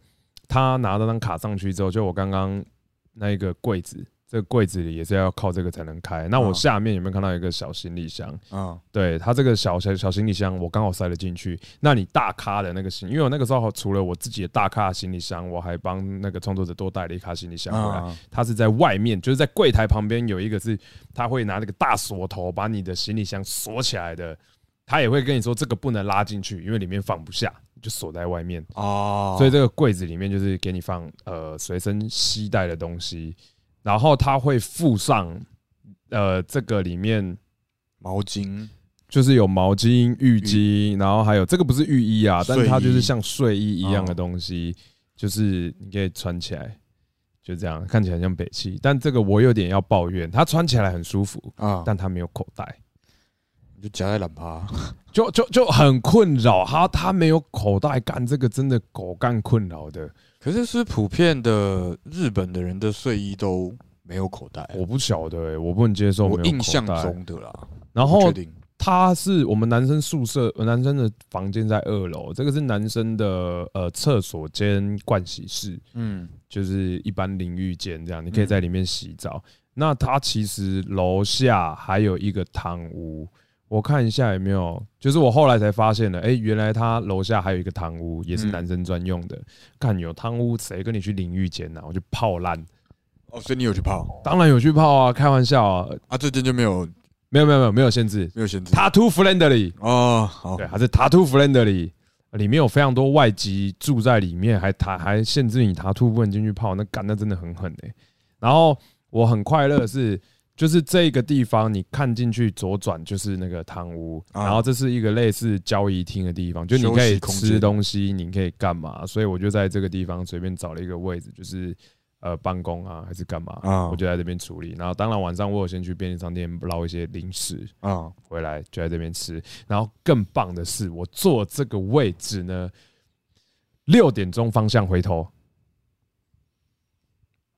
[SPEAKER 1] 他拿那张卡上去之后，就我刚刚那一个柜子，这个柜子里也是要靠这个才能开。那我
[SPEAKER 2] 嗯
[SPEAKER 1] 下面有没有看到一个小行李箱？
[SPEAKER 2] 啊，
[SPEAKER 1] 对，它这个小小小行李箱，我刚好塞了进去。那你大咖的那个行，因为我那个时候除了我自己的大咖行李箱，我还帮那个创作者多带了一卡行李箱回来。
[SPEAKER 2] 啊，
[SPEAKER 1] 它是在外面，就是在柜台旁边有一个是，他会拿那个大锁头把你的行李箱锁起来的。他也会跟你说这个不能拉进去，因为里面放不下，就锁在外面。
[SPEAKER 2] 哦，
[SPEAKER 1] 所以这个柜子里面就是给你放呃随身携带的东西，然后它会附上呃这个里面
[SPEAKER 2] 毛巾。
[SPEAKER 1] 就是有毛巾、浴巾，然后还有这个不是浴衣啊，但是它就是像睡衣一样的东西，就是你可以穿起来，就这样看起来像北汽，但这个我有点要抱怨，它穿起来很舒服，
[SPEAKER 2] 啊，
[SPEAKER 1] 但它没有口袋。
[SPEAKER 2] 你就夹在懒趴。
[SPEAKER 1] 就就就很困扰。他他没有口袋干，这个真的狗干困扰的。
[SPEAKER 2] 可是是普遍的日本的人的睡衣都没有口袋，
[SPEAKER 1] 我不晓得、欸，我不能接受
[SPEAKER 2] 我印象中的啦，
[SPEAKER 1] 然后。他是我们男生宿舍，呃男生的房间在二楼，这个是男生的呃厕所间盥洗室，
[SPEAKER 2] 嗯，
[SPEAKER 1] 就是一般淋浴间这样，你可以在里面洗澡。那他其实楼下还有一个汤屋，我看一下有没有，就是我后来才发现的，哎、原来他楼下还有一个汤屋，也是
[SPEAKER 2] 嗯
[SPEAKER 1] 男生专用的。看有汤屋，谁跟你去淋浴间呢、我就泡烂，
[SPEAKER 2] 哦，所以你有去泡
[SPEAKER 1] 当然有去泡啊，开玩笑啊，
[SPEAKER 2] 啊？这间就没有
[SPEAKER 1] 没有没有没有没有限制
[SPEAKER 2] 没有限制
[SPEAKER 1] ，Tattoo friendly。
[SPEAKER 2] 哦，好
[SPEAKER 1] 对，，还是 Tattoo friendly，里面有非常多外籍住在里面，还他还限制你 Tattoo 不能进去泡，那干那真的很狠哎、然后我很快乐是，就是这个地方你看进去左转就是那个汤屋，
[SPEAKER 2] 啊
[SPEAKER 1] 然后这是一个类似交易厅的地方，就你可以吃东西，你可以干嘛，所以我就在这个地方随便找了一个位置，就是。呃，办公啊，还是干嘛？
[SPEAKER 2] 啊
[SPEAKER 1] 我就在这边处理。然后，当然晚上我有先去便利商店捞一些零食，
[SPEAKER 2] 啊，
[SPEAKER 1] 回来就在这边吃。然后更棒的是，我坐这个位置呢，六点钟方向回头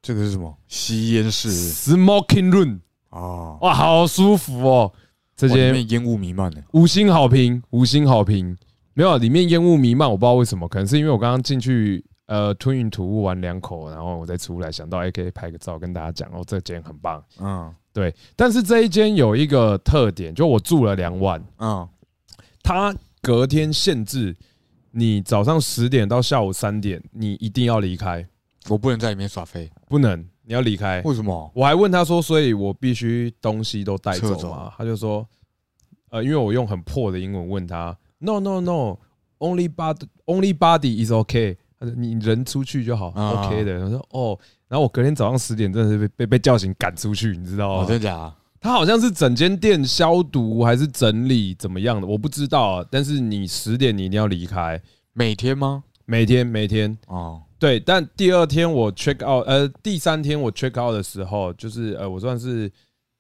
[SPEAKER 2] 这个是什么？吸烟室
[SPEAKER 1] ，smoking room，
[SPEAKER 2] 啊，
[SPEAKER 1] 哇，好舒服哦！这
[SPEAKER 2] 哇里
[SPEAKER 1] 间
[SPEAKER 2] 面烟雾弥漫的，
[SPEAKER 1] 五星好评，五星好评。没有，里面烟雾弥漫，我不知道为什么，可能是因为我刚刚进去。呃，吞云吐雾玩两口，然后我再出来，想到哎，可以拍个照跟大家讲哦，这间很棒。
[SPEAKER 2] 嗯
[SPEAKER 1] 对，但是这一间有一个特点，就我住了两晚，
[SPEAKER 2] 嗯，
[SPEAKER 1] 它隔天限制你早上十点到下午三点，你一定要离开，
[SPEAKER 2] 我不能在里面耍飞，
[SPEAKER 1] 不能，你要离开。
[SPEAKER 2] 为什么？
[SPEAKER 1] 我还问他说，所以我必须东西都带
[SPEAKER 2] 走
[SPEAKER 1] 走吗？他就说，呃，因为我用很破的英文问他，No No No，only body only body is okay。他说你人出去就好
[SPEAKER 2] 啊
[SPEAKER 1] ，OK 的。我说哦，然后我隔天早上十点真的是被被被叫醒赶出去，你知道
[SPEAKER 2] 哦，
[SPEAKER 1] 吗？
[SPEAKER 2] 真的假的？
[SPEAKER 1] 他好像是整间店消毒还是整理怎么样的，我不知道啊。但是你十点你一定要离开，
[SPEAKER 2] 每天吗？
[SPEAKER 1] 每天每天
[SPEAKER 2] 哦，
[SPEAKER 1] 对。但第二天我 check out，呃，第三天我 check out 的时候，就是呃，我算是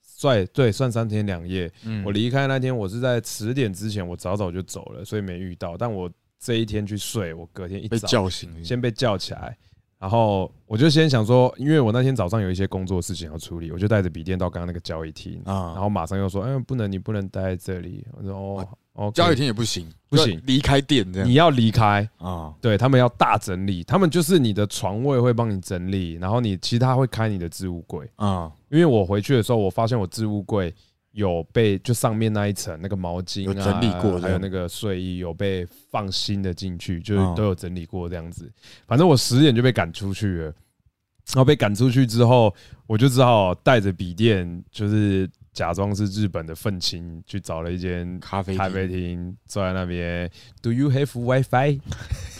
[SPEAKER 1] 算对算三天两夜。
[SPEAKER 2] 嗯
[SPEAKER 1] 我离开那天，我是在十点之前，我早早就走了，所以没遇到。但我这一天去睡，我隔天一
[SPEAKER 2] 被
[SPEAKER 1] 早
[SPEAKER 2] 叫醒，
[SPEAKER 1] 先被叫起来，然后我就先想说，因为我那天早上有一些工作事情要处理，我就带着笔电到刚刚那个交易厅，
[SPEAKER 2] 啊。
[SPEAKER 1] 然后马上又说，哎，不能，你不能待在这里。我说哦，哦，
[SPEAKER 2] 交易厅也不行，
[SPEAKER 1] 不行
[SPEAKER 2] 离开店这样。
[SPEAKER 1] 你要离开，
[SPEAKER 2] 啊，
[SPEAKER 1] 对他们要大整理，他们就是你的床位会帮你整理，然后你其他会开你的置物柜，
[SPEAKER 2] 啊，
[SPEAKER 1] 因为我回去的时候，我发现我置物柜。有被就上面那一层那个毛巾
[SPEAKER 2] 有
[SPEAKER 1] 啊，
[SPEAKER 2] 整理过
[SPEAKER 1] 还有那个睡衣有被放新的进去，就是
[SPEAKER 2] 嗯
[SPEAKER 1] 都有整理过这样子。反正我十点就被赶出去了，然后被赶出去之后，我就只好带着笔电，就是假装是日本的愤青，去找了一间
[SPEAKER 2] 咖啡
[SPEAKER 1] 咖啡，
[SPEAKER 2] 厅，
[SPEAKER 1] 坐在那边。Do you have WiFi？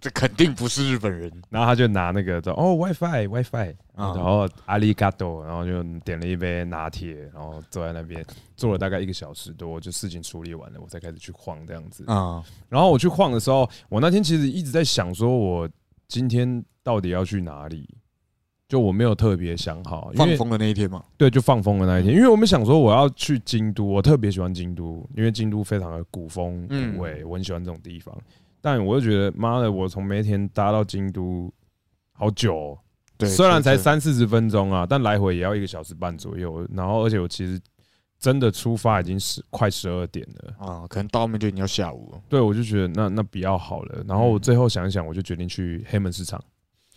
[SPEAKER 2] 这肯定不是日本人。
[SPEAKER 1] 然后他就拿那个哦 WiFi WiFi，
[SPEAKER 2] 啊。
[SPEAKER 1] 然后阿里嘎多，然后就点了一杯拿铁，然后坐在那边。坐了大概一个小时多，就事情处理完了，我才开始去晃这样子。
[SPEAKER 2] 啊，
[SPEAKER 1] 然后我去晃的时候，我那天其实一直在想，说我今天到底要去哪里？就我没有特别想好，
[SPEAKER 2] 放风的那一天嘛，
[SPEAKER 1] 对，就放风的那一天，因为我们想说我要去京都，我特别喜欢京都，因为京都非常的古风
[SPEAKER 2] 嗯。
[SPEAKER 1] 古味，我很喜欢这种地方。但我就觉得，妈的，我从梅田搭到京都好久哦、
[SPEAKER 2] 对，
[SPEAKER 1] 虽然才三四十分钟啊，但来回也要一个小时半左右。然后，而且我其实真的出发已经十快十二点了，
[SPEAKER 2] 啊，可能到后面就已经要下午了。
[SPEAKER 1] 对我就觉得那那比较好了。然后我最后想一想，我就决定去黑门市场。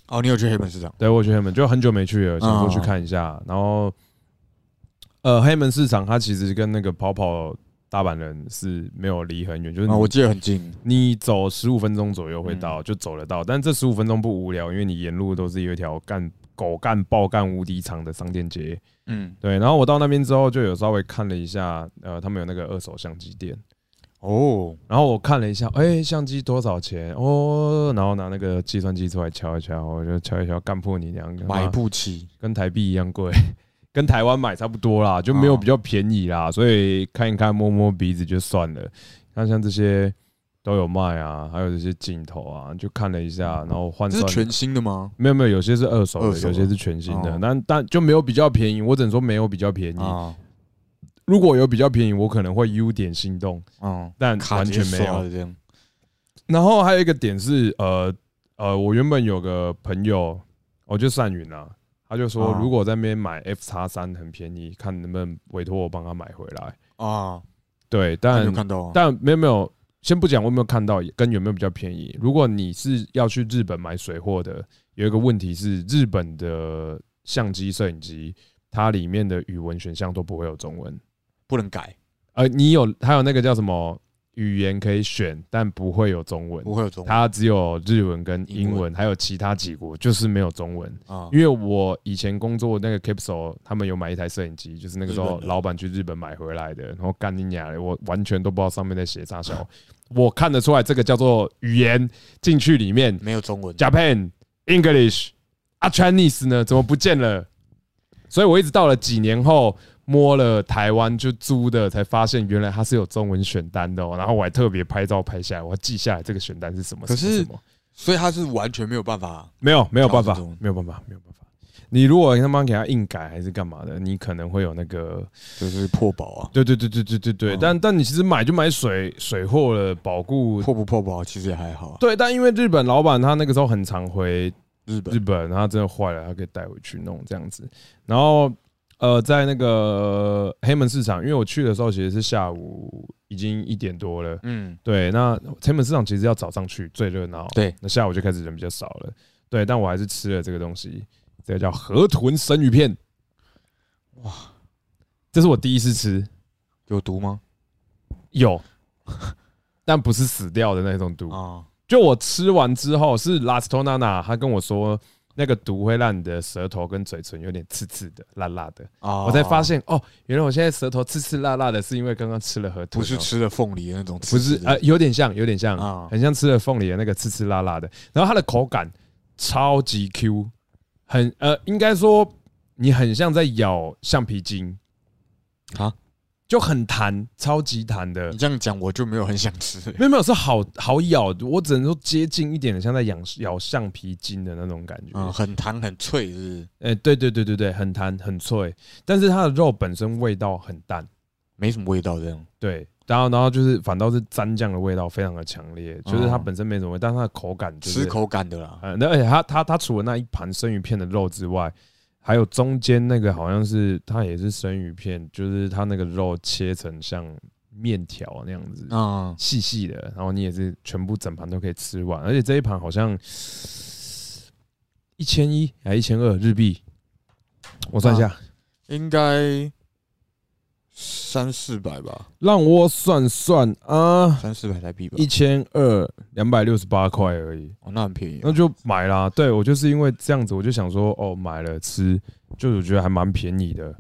[SPEAKER 2] 哦，你有去黑门市场？
[SPEAKER 1] 对，我去黑门就很久没去了，想过去看一下。然后，呃，黑门市场它其实跟那个跑跑大阪人是没有离很远，就是
[SPEAKER 2] 啊，我记得很近。
[SPEAKER 1] 你走十五分钟左右会
[SPEAKER 2] 嗯
[SPEAKER 1] 到，就走得到。但这十五分钟不无聊，因为你沿路都是有一条干狗干爆干无敌长的商店街。
[SPEAKER 2] 嗯，
[SPEAKER 1] 对，然后我到那边之后，就有稍微看了一下，呃，他们有那个二手相机店。
[SPEAKER 2] 哦，
[SPEAKER 1] 然后我看了一下，哎、相机多少钱？哦，然后拿那个计算机出来敲一敲，我就敲一敲，干破你娘！
[SPEAKER 2] 买不起。
[SPEAKER 1] 跟台币一样贵，跟台湾买差不多啦，就没有比较便宜啦，所以看一看摸摸鼻子就算了。那像这些都有卖啊，还有这些镜头啊，就看了一下，然后换算
[SPEAKER 2] 这是全新的吗？
[SPEAKER 1] 没有没有，有些是二手的，有些是全新的
[SPEAKER 2] 哦，
[SPEAKER 1] 但但就没有比较便宜，我只能说没有比较便宜。
[SPEAKER 2] 啊，
[SPEAKER 1] 如果有比较便宜，我可能会优点心动，
[SPEAKER 2] 嗯，
[SPEAKER 1] 但完全没有。然后还有一个点是，呃呃，我原本有个朋友，我就善云啊，他就说
[SPEAKER 2] 啊
[SPEAKER 1] 如果在那边买 F 叉三很便宜，看能不能委托我帮他买回来。
[SPEAKER 2] 啊，
[SPEAKER 1] 对，
[SPEAKER 2] 有
[SPEAKER 1] 但
[SPEAKER 2] 看到啊，
[SPEAKER 1] 但没有没有，先不讲我有没有看到，跟有没有比较便宜。如果你是要去日本买水货的，有一个问题是，日本的相机、摄影机，它里面的语文选项都不会有中文。
[SPEAKER 2] 不能改，
[SPEAKER 1] 呃，你有还有那个叫什么语言可以选，但不会有中文，
[SPEAKER 2] 不会有中文。
[SPEAKER 1] 它只有日文跟英文，
[SPEAKER 2] 英文。
[SPEAKER 1] 还有其他几国就是没有中文。
[SPEAKER 2] 啊。
[SPEAKER 1] 因为我以前工作那个 Capsule，他们有买一台摄影机，就是那个时候老板去日本买回来的，然后干你娘的，我完全都不知道上面在写啥小，我看得出来这个叫做语言进去里面
[SPEAKER 2] 没有中文
[SPEAKER 1] ，Japan English 啊 Chinese 呢怎么不见了？所以我一直到了几年后摸了台湾就租的，才发现原来它是有中文选单的、哦，然后我还特别拍照拍下来，我还记下来这个选单是什么。
[SPEAKER 2] 可是所以他是完全没有办法。
[SPEAKER 1] 没有没有办法没有办法，没有办法。你如果他妈给他硬改还是干嘛的，你可能会有那个，
[SPEAKER 2] 就是破保啊，
[SPEAKER 1] 对对对对对对对。
[SPEAKER 2] 嗯
[SPEAKER 1] 但但你其实买就买水水货了，保固
[SPEAKER 2] 破不破保其实也还好啊。
[SPEAKER 1] 对。但因为日本老板他那个时候很常回
[SPEAKER 2] 日本
[SPEAKER 1] 日本，然后他真的坏了，他可以带回去弄这样子。然后呃，在那个黑门市场，因为我去的时候其实是下午已经一点多了，
[SPEAKER 2] 嗯，
[SPEAKER 1] 对。那黑门市场其实要早上去最热闹，
[SPEAKER 2] 对，
[SPEAKER 1] 那下午就开始人比较少了，对。但我还是吃了这个东西，这个叫河豚生鱼片，哇，这是我第一次吃，
[SPEAKER 2] 有毒吗？
[SPEAKER 1] 有，但不是死掉的那种毒，
[SPEAKER 2] 啊，
[SPEAKER 1] 就我吃完之后，是 Last Tonana 他跟我说，那个毒会让你的舌头跟嘴唇有点刺刺的、辣辣的。
[SPEAKER 2] 啊
[SPEAKER 1] 我才发现哦，原来我现在舌头刺刺辣辣的，是因为刚刚吃了河豚哦，
[SPEAKER 2] 不是吃了凤梨的那种刺
[SPEAKER 1] 不是呃，有点像，有点像
[SPEAKER 2] 啊，
[SPEAKER 1] 很像吃了凤梨的那个刺刺辣辣的。然后它的口感超级 Q，很呃，应该说你很像在咬橡皮筋。
[SPEAKER 2] 啊，
[SPEAKER 1] 就很弹，超级弹的
[SPEAKER 2] 你。这样讲我就没有很想吃。
[SPEAKER 1] 没有没有，是好好咬，我只能说接近一点的，像在咬咬橡皮筋的那种感觉。
[SPEAKER 2] 嗯，很弹很脆，是不是
[SPEAKER 1] 哎、对对对对对，很弹很脆，但是它的肉本身味道很淡，
[SPEAKER 2] 没什么味道这样。
[SPEAKER 1] 对，然后然后就是反倒是蘸酱的味道非常的强烈，就是它
[SPEAKER 2] 哦
[SPEAKER 1] 本身没什么味，但是它的口感就是
[SPEAKER 2] 吃口感的啦。
[SPEAKER 1] 呃，那而且它它它除了那一盘生鱼片的肉之外，还有中间那个好像是它也是生鱼片，就是它那个肉切成像面条那样子，
[SPEAKER 2] 啊，
[SPEAKER 1] 细细的，然后你也是全部整盘都可以吃完，而且这一盘好像一千一还一千二日币，我算一下，
[SPEAKER 2] 应该三四百吧，
[SPEAKER 1] 让我算算啊，
[SPEAKER 2] 三四百台币吧。
[SPEAKER 1] 一千二两百六十八块而已，
[SPEAKER 2] 哦，那很便宜啊。
[SPEAKER 1] 那就买啦。对我就是因为这样子，我就想说，哦，买了吃，就我觉得还蛮便宜的，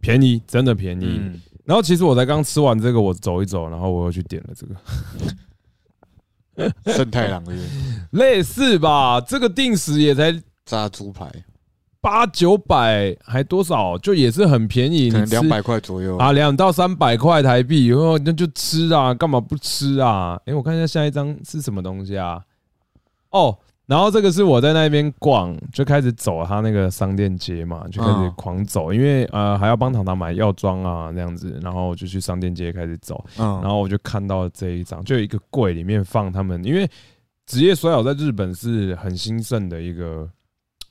[SPEAKER 1] 便宜真的便宜。
[SPEAKER 2] 嗯，
[SPEAKER 1] 然后其实我才刚吃完这个，我走一走，然后我又去点了这个，
[SPEAKER 2] 圣太郎的
[SPEAKER 1] 类似吧，这个定时也才
[SPEAKER 2] 炸猪排，
[SPEAKER 1] 八九百，还多少，就也是很便宜，
[SPEAKER 2] 可能两百块左右。
[SPEAKER 1] 啊，两到三百块台币，然后那就吃啊，干嘛不吃啊？哎、我看一下下一张是什么东西啊？哦，然后这个是我在那边逛，就开始走他那个商店街嘛，就开始
[SPEAKER 2] 嗯
[SPEAKER 1] 狂走，因为呃还要帮糖糖买药妆啊那样子，然后我就去商店街开始走，
[SPEAKER 2] 嗯，
[SPEAKER 1] 然后我就看到这一张，就有一个柜里面放他们，因为职业摔跤在日本是很兴盛的一个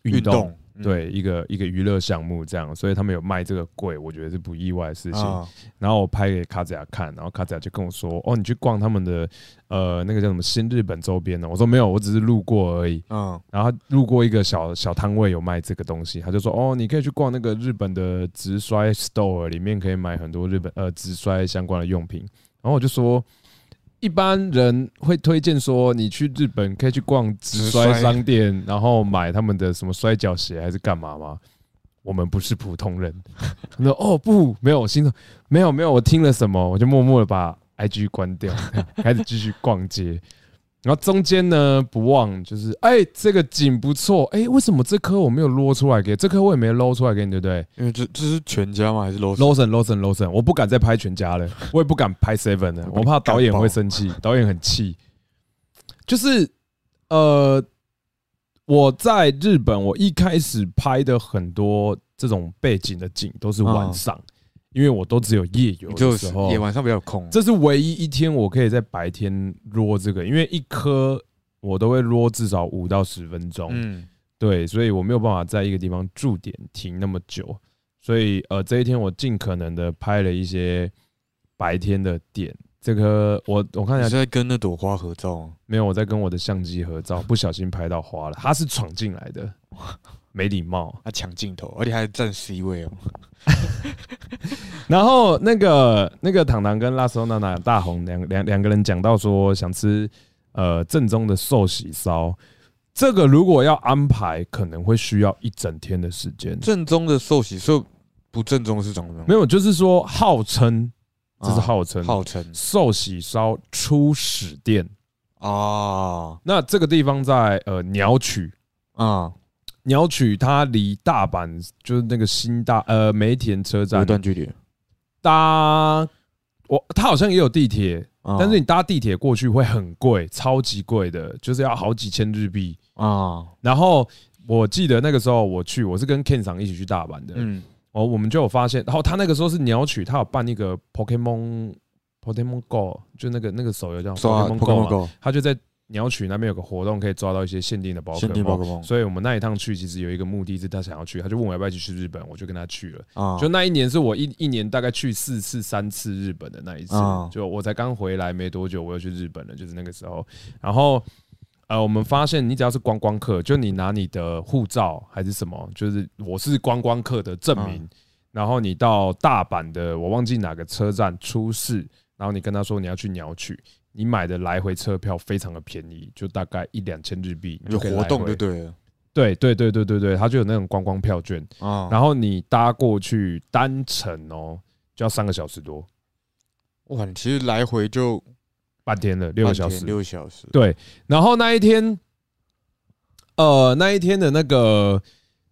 [SPEAKER 1] 运动对一个一个娱乐项目这样，所以他们有卖这个柜，我觉得是不意外的事情。
[SPEAKER 2] 啊，
[SPEAKER 1] 然后我拍给卡子雅看，然后卡子雅就跟我说：“哦，你去逛他们的呃那个叫什么新日本周边呢？”我说：“没有，我只是路过而已。
[SPEAKER 2] 嗯，”
[SPEAKER 1] 然后他路过一个小小摊位有卖这个东西，他就说：“哦，你可以去逛那个日本的直摔 store，里面可以买很多日本呃直摔相关的用品。”然后我就说。一般人会推荐说，你去日本可以去逛直摔商店，然后买他们的什么摔跤鞋还是干嘛吗？我们不是普通人。他说：“哦，不，没有，我心说没有没有，我听了什么，我就默默的把 IG 关掉，开始继续逛街。然后中间呢，不忘就是，哎、这个景不错，哎、为什么这颗我没有捞出来给？这颗我也没捞出来给你，对不对
[SPEAKER 2] 因为这这是全家吗？还是
[SPEAKER 1] Lawson，我不敢再拍全家了，我也不敢拍 Seven 了，我怕导演会生气，导演很气。就是呃，我在日本，我一开始拍的很多这种背景的景都是晚上，因为我都只有夜游
[SPEAKER 2] 就是
[SPEAKER 1] 的时候
[SPEAKER 2] 也，晚上比较空。
[SPEAKER 1] 这是唯一一天我可以在白天撸这个，因为一颗我都会撸至少五到十分钟，
[SPEAKER 2] 嗯，
[SPEAKER 1] 对，所以我没有办法在一个地方驻点停那么久，所以呃这一天我尽可能的拍了一些白天的点。这颗我我看一下，
[SPEAKER 2] 你是在跟那朵花合照吗？
[SPEAKER 1] 没有我在跟我的相机合照，不小心拍到花了，它是闯进来的，没礼貌。
[SPEAKER 2] 他抢镜头，而且还占 C 位哦。
[SPEAKER 1] 然后那个那个糖糖跟拉斯欧娜娜大红两两两个人讲到说想吃呃正宗的寿喜烧，这个如果要安排，可能会需要一整天的时间。
[SPEAKER 2] 正宗的寿喜寿不正宗是长什么样？
[SPEAKER 1] 没有，就是说号称这是
[SPEAKER 2] 啊
[SPEAKER 1] 号称
[SPEAKER 2] 号称
[SPEAKER 1] 寿喜烧初始店。
[SPEAKER 2] 啊
[SPEAKER 1] 那这个地方在呃鸟取，
[SPEAKER 2] 啊，
[SPEAKER 1] 鸟取它离大阪就是那个新大呃梅田车
[SPEAKER 2] 有
[SPEAKER 1] 站
[SPEAKER 2] 一段距离，
[SPEAKER 1] 搭我它好像也有地铁，
[SPEAKER 2] 啊。
[SPEAKER 1] 但是你搭地铁过去会很贵，超级贵的，就是要好几千日币。
[SPEAKER 2] 啊，
[SPEAKER 1] 然后我记得那个时候我去，我是跟 Ken 厂一起去大阪的，
[SPEAKER 2] 嗯。
[SPEAKER 1] 哦，我们就有发现，然后他那个时候是鸟取，他有办那个 Pokemon Pokemon Go，就那个那个手游叫
[SPEAKER 2] 刷
[SPEAKER 1] Pokemon Go 嘛
[SPEAKER 2] ，Go。
[SPEAKER 1] 他就在鸟取那边有个活动，可以抓到一些限定的宝可梦。所以我们那一趟去，其实有一个目的是他想要去，他就问我要不要一起去日本，我就跟他去了。
[SPEAKER 2] 啊，
[SPEAKER 1] 就那一年是我一一年大概去四次、三次日本的那一次
[SPEAKER 2] 啊，
[SPEAKER 1] 就我才刚回来没多久，我又去日本了，就是那个时候。然后呃，我们发现你只要是观光客，就你拿你的护照还是什么，就是我是观光客的证明，
[SPEAKER 2] 嗯
[SPEAKER 1] 然后你到大阪的我忘记哪个车站出示，然后你跟他说你要去鸟取。你买的来回车票非常的便宜，就大概一两千日币，你
[SPEAKER 2] 有活动
[SPEAKER 1] 就
[SPEAKER 2] 对了
[SPEAKER 1] 对对对对对对，他就有那种观光票券，
[SPEAKER 2] 啊。
[SPEAKER 1] 然后你搭过去单程哦，就要三个小时多，
[SPEAKER 2] 哇，你其实来回就
[SPEAKER 1] 半天了，六个小时。
[SPEAKER 2] 六个小时。
[SPEAKER 1] 对，然后那一天，呃，那一天的那个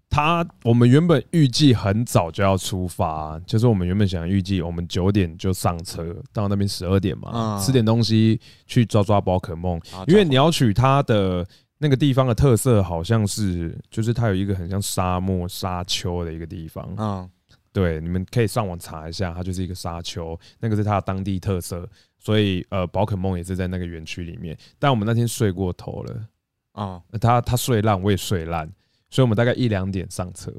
[SPEAKER 1] 他，我们原本预计很早就要出发，就是我们原本想预计我们九点就上车，到那边十二点嘛，
[SPEAKER 2] 嗯
[SPEAKER 1] 吃点东西去抓抓宝可梦，
[SPEAKER 2] 啊
[SPEAKER 1] 因为鸟取它的。那个地方的特色好像是，就是它有一个很像沙漠沙丘的一个地方，
[SPEAKER 2] 嗯
[SPEAKER 1] 对，你们可以上网查一下，它就是一个沙丘，那个是它的当地特色，所以呃，宝可梦也是在那个园区里面。但我们那天睡过头了，
[SPEAKER 2] 啊，
[SPEAKER 1] 呃他他睡烂，我也睡烂，所以我们大概一两点上车，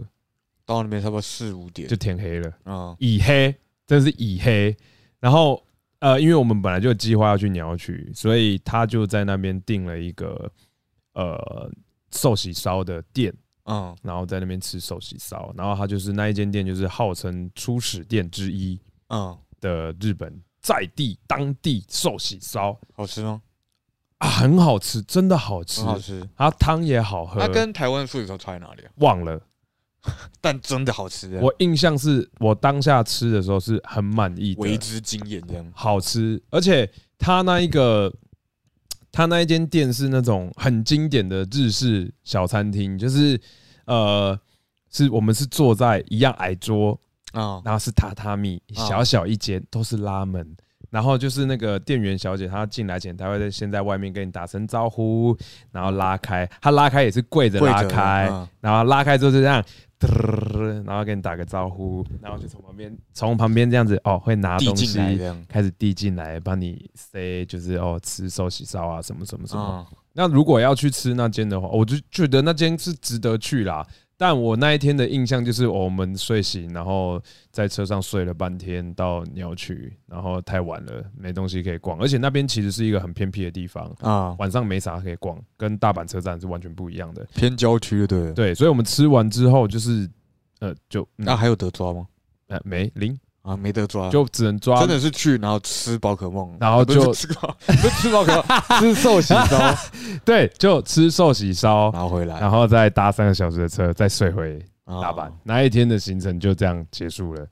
[SPEAKER 2] 到那边差不多四五点。
[SPEAKER 1] 就天黑了，
[SPEAKER 2] 啊
[SPEAKER 1] 已黑，真的是已黑。然后呃，因为我们本来就有计划要去鸟取，所以他就在那边订了一个呃寿喜烧的店。
[SPEAKER 2] 嗯。
[SPEAKER 1] 然后在那边吃寿喜烧，然后他就是那一间店，就是号称初始店之一，
[SPEAKER 2] 嗯，
[SPEAKER 1] 的日本在地当地寿喜烧。
[SPEAKER 2] 好吃吗？
[SPEAKER 1] 啊，很好吃，真的好吃
[SPEAKER 2] 很，好吃。
[SPEAKER 1] 它汤也好喝。
[SPEAKER 2] 它跟台湾的寿喜烧差在哪里啊？
[SPEAKER 1] 忘了，
[SPEAKER 2] 但真的好吃啊，
[SPEAKER 1] 我印象是我当下吃的时候是很满意的，
[SPEAKER 2] 为之惊艳这样。
[SPEAKER 1] 好吃，而且它那一个。它那一间店是那种很经典的日式小餐厅，就是呃，是我们是坐在一样矮桌，
[SPEAKER 2] 啊
[SPEAKER 1] 然后是榻榻米，
[SPEAKER 2] 啊
[SPEAKER 1] 小小一间，都是拉门。然后就是那个店员小姐，她进来前，她会在先在外面跟你打声招呼，然后拉开，她拉开也是跪着拉开，
[SPEAKER 2] 嗯
[SPEAKER 1] 然后拉开之后就这样，嘚然后跟你打个招呼，然后就从旁边从旁边这样子哦，会拿东西。开始递进来，帮你塞，就是哦吃寿喜烧啊什么什么什么。
[SPEAKER 2] 啊
[SPEAKER 1] 那如果要去吃那间的话，我就觉得那间是值得去啦。但我那一天的印象就是，我们睡醒，然后在车上睡了半天到鸟取，然后太晚了，没东西可以逛，而且那边其实是一个很偏僻的地方，
[SPEAKER 2] 啊，
[SPEAKER 1] 晚上没啥可以逛，跟大阪车站是完全不一样的。
[SPEAKER 2] 偏郊区对。
[SPEAKER 1] 对，所以我们吃完之后就是，呃，就
[SPEAKER 2] 那还有得抓吗？
[SPEAKER 1] 呃没零，
[SPEAKER 2] 啊，没得抓，
[SPEAKER 1] 就只能抓
[SPEAKER 2] 真的是去然后吃宝可梦，
[SPEAKER 1] 然后就
[SPEAKER 2] 吃宝，不是吃宝可梦，吃寿喜烧，
[SPEAKER 1] 对，就吃寿喜烧，
[SPEAKER 2] 然后回来
[SPEAKER 1] 然后再搭三个小时的车，再睡回大
[SPEAKER 2] 大
[SPEAKER 1] 阪，那一天的行程就这样结束了，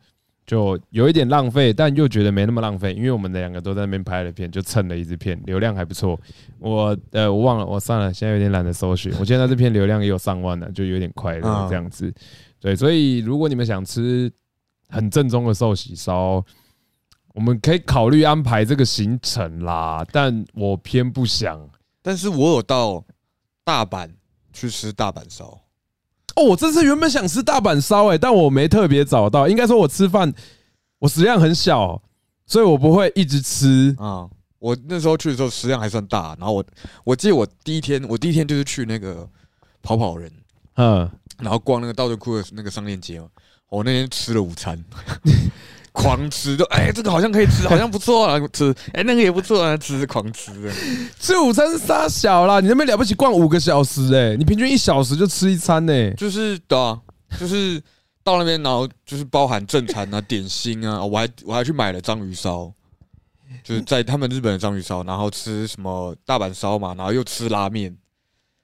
[SPEAKER 1] 就有一点浪费，但又觉得没那么浪费，因为我们两个都在那边拍了片，就蹭了一支片，流量还不错。我呃我忘了，我算了，现在有点懒得搜寻。我现在这支片流量也有上万了，就有点快乐
[SPEAKER 2] 嗯
[SPEAKER 1] 这样子。对，所以如果你们想吃很正宗的寿喜烧，我们可以考虑安排这个行程啦，但我偏不想。
[SPEAKER 2] 但是我有到大阪去吃大阪烧，
[SPEAKER 1] 哦，我这次原本想吃大阪烧，哎，但我没特别找到。应该说，我吃饭我食量很小，所以我不会一直吃。
[SPEAKER 2] 啊。我那时候去的时候食量还算大，然后我我记得我第一天，我第一天就是去那个跑跑人，
[SPEAKER 1] 嗯，
[SPEAKER 2] 然后逛那个道顿窟的那个商店街嘛。我那天吃了午餐，狂吃，就哎、这个好像可以吃，好像不错啊，吃，哎、那个也不错啊，吃狂吃的。
[SPEAKER 1] 吃午餐是傻小啦，你那边了不起逛五个小时哎、你平均一小时就吃一餐呢、
[SPEAKER 2] 就是的啊，就是到那边，然后就是包含正餐啊、点心啊，我还我还去买了章鱼烧，就是在他们日本的章鱼烧，然后吃什么大阪烧嘛，然后又吃拉面，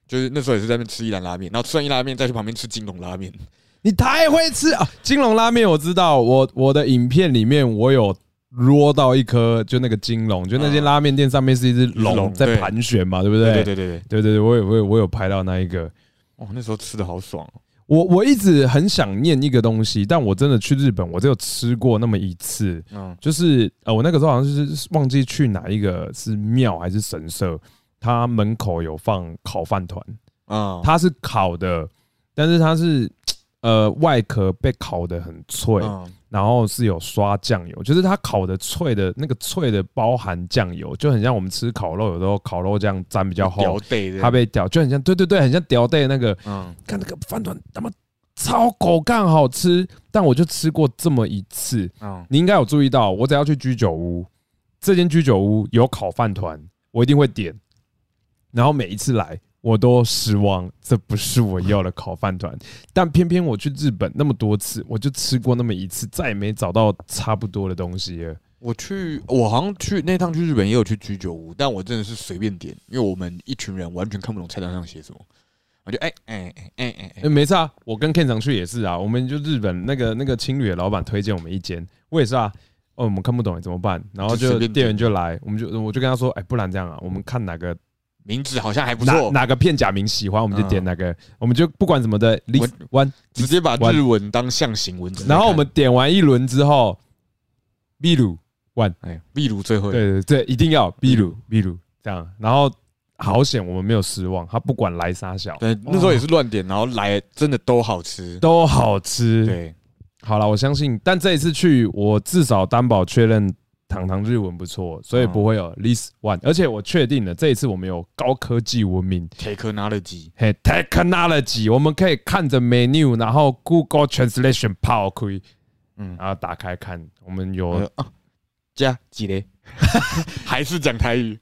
[SPEAKER 2] 就是那时候也是在那边吃一兰拉面，然后吃完一兰拉面再去旁边吃金龙拉面，
[SPEAKER 1] 你太会吃啊！金龙拉面我知道，我我的影片里面我有摸到一颗，就那个金龙，就那间拉面店上面是一只龙在盘旋嘛，对不对？
[SPEAKER 2] 对对对对对，
[SPEAKER 1] 对对对，我有我有我有拍到那一个。
[SPEAKER 2] 哦，那时候吃的好爽哦，
[SPEAKER 1] 我我一直很想念一个东西，但我真的去日本，我只有吃过那么一次，
[SPEAKER 2] 嗯。
[SPEAKER 1] 就是呃，我那个时候好像是忘记去哪一个是庙还是神社，它门口有放烤饭团，
[SPEAKER 2] 啊，
[SPEAKER 1] 它是烤的，但是它是呃外壳被烤的很脆，
[SPEAKER 2] 嗯。
[SPEAKER 1] 然后是有刷酱油，就是它烤的脆的那个脆的包含酱油，就很像我们吃烤肉，有时候烤肉酱沾比较厚，它被屌，就很像对对对，很像屌带那个，
[SPEAKER 2] 嗯。
[SPEAKER 1] 看那个饭团他妈超狗干好吃，但我就吃过这么一次，
[SPEAKER 2] 嗯。
[SPEAKER 1] 你应该有注意到，我只要去居酒屋，这间居酒屋有烤饭团，我一定会点，然后每一次来。我都失望，这不是我要的烤饭团。但偏偏我去日本那么多次，我就吃过那么一次，再也没找到差不多的东西了。
[SPEAKER 2] 我去，我好像去那趟去日本也有去居酒屋，但我真的是随便点，因为我们一群人完全看不懂菜单上写什么，我就哎哎哎哎
[SPEAKER 1] 没事啊，我跟 Ken 常去也是啊。我们就日本那个那个青旅的老板推荐我们一间，我也是啊。哦，我们看不懂怎么办？然后
[SPEAKER 2] 就
[SPEAKER 1] 店员就来，我们就我就跟他说，哎、不然这样啊，我们看哪个
[SPEAKER 2] 名字好像还不
[SPEAKER 1] 哪
[SPEAKER 2] 错，
[SPEAKER 1] 哪个片假名喜欢，我们就点
[SPEAKER 2] 嗯。
[SPEAKER 1] 哪个，我们就不管什么的 list one，
[SPEAKER 2] 直接把日文当象形文字在看。
[SPEAKER 1] 然后我们点完一轮之后，秘鲁 one，
[SPEAKER 2] 哎，秘鲁最会，
[SPEAKER 1] 对对对，一定要秘鲁秘鲁这样，然后好险我们没有失望，他不管来啥小。
[SPEAKER 2] 对，那时候也是乱点，然后来真的都好吃。
[SPEAKER 1] 都好吃。
[SPEAKER 2] 对，
[SPEAKER 1] 好了，我相信，但这一次去，我至少担保确认糖糖日文不错，所以不会有 list one，而且我确定了，这一次我们有高科技文明
[SPEAKER 2] ，technology，
[SPEAKER 1] 嘿，technology，我们可以看着 menu，然后 Google Translation 跑可以，
[SPEAKER 2] 嗯，
[SPEAKER 1] 然后打开看，我们有
[SPEAKER 2] 加几雷？还是讲台语？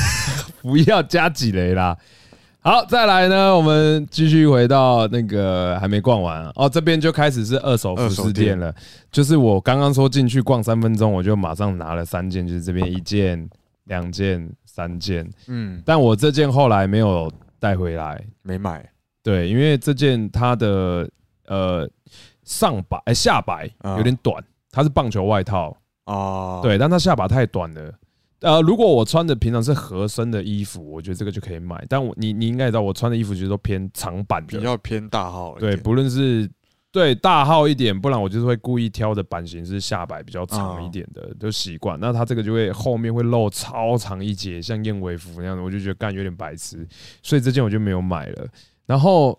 [SPEAKER 1] 不要加几雷啦。好，再来呢，我们继续回到那个还没逛完哦，这边就开始是二手服饰店了。就是我刚刚说进去逛三分钟，我就马上拿了三件，就是这边一件、两件、三件。
[SPEAKER 2] 嗯，
[SPEAKER 1] 但我这件后来没有带回来，
[SPEAKER 2] 没买
[SPEAKER 1] 对，因为这件它的呃上摆、哎下摆
[SPEAKER 2] 啊
[SPEAKER 1] 有点短，它是棒球外套，
[SPEAKER 2] 啊。，
[SPEAKER 1] 对，但它下摆太短了。呃，如果我穿的平常是合身的衣服，我觉得这个就可以买。但我你你应该也知道，我穿的衣服其实都偏长版的，
[SPEAKER 2] 比较偏大号。
[SPEAKER 1] 对，不论是对大号一点，不然我就是会故意挑的版型是下摆比较长一点的，就习惯。那它这个就会后面会露超长一截，像燕尾服那样的，我就觉得干有点白痴，所以这件我就没有买了。然后，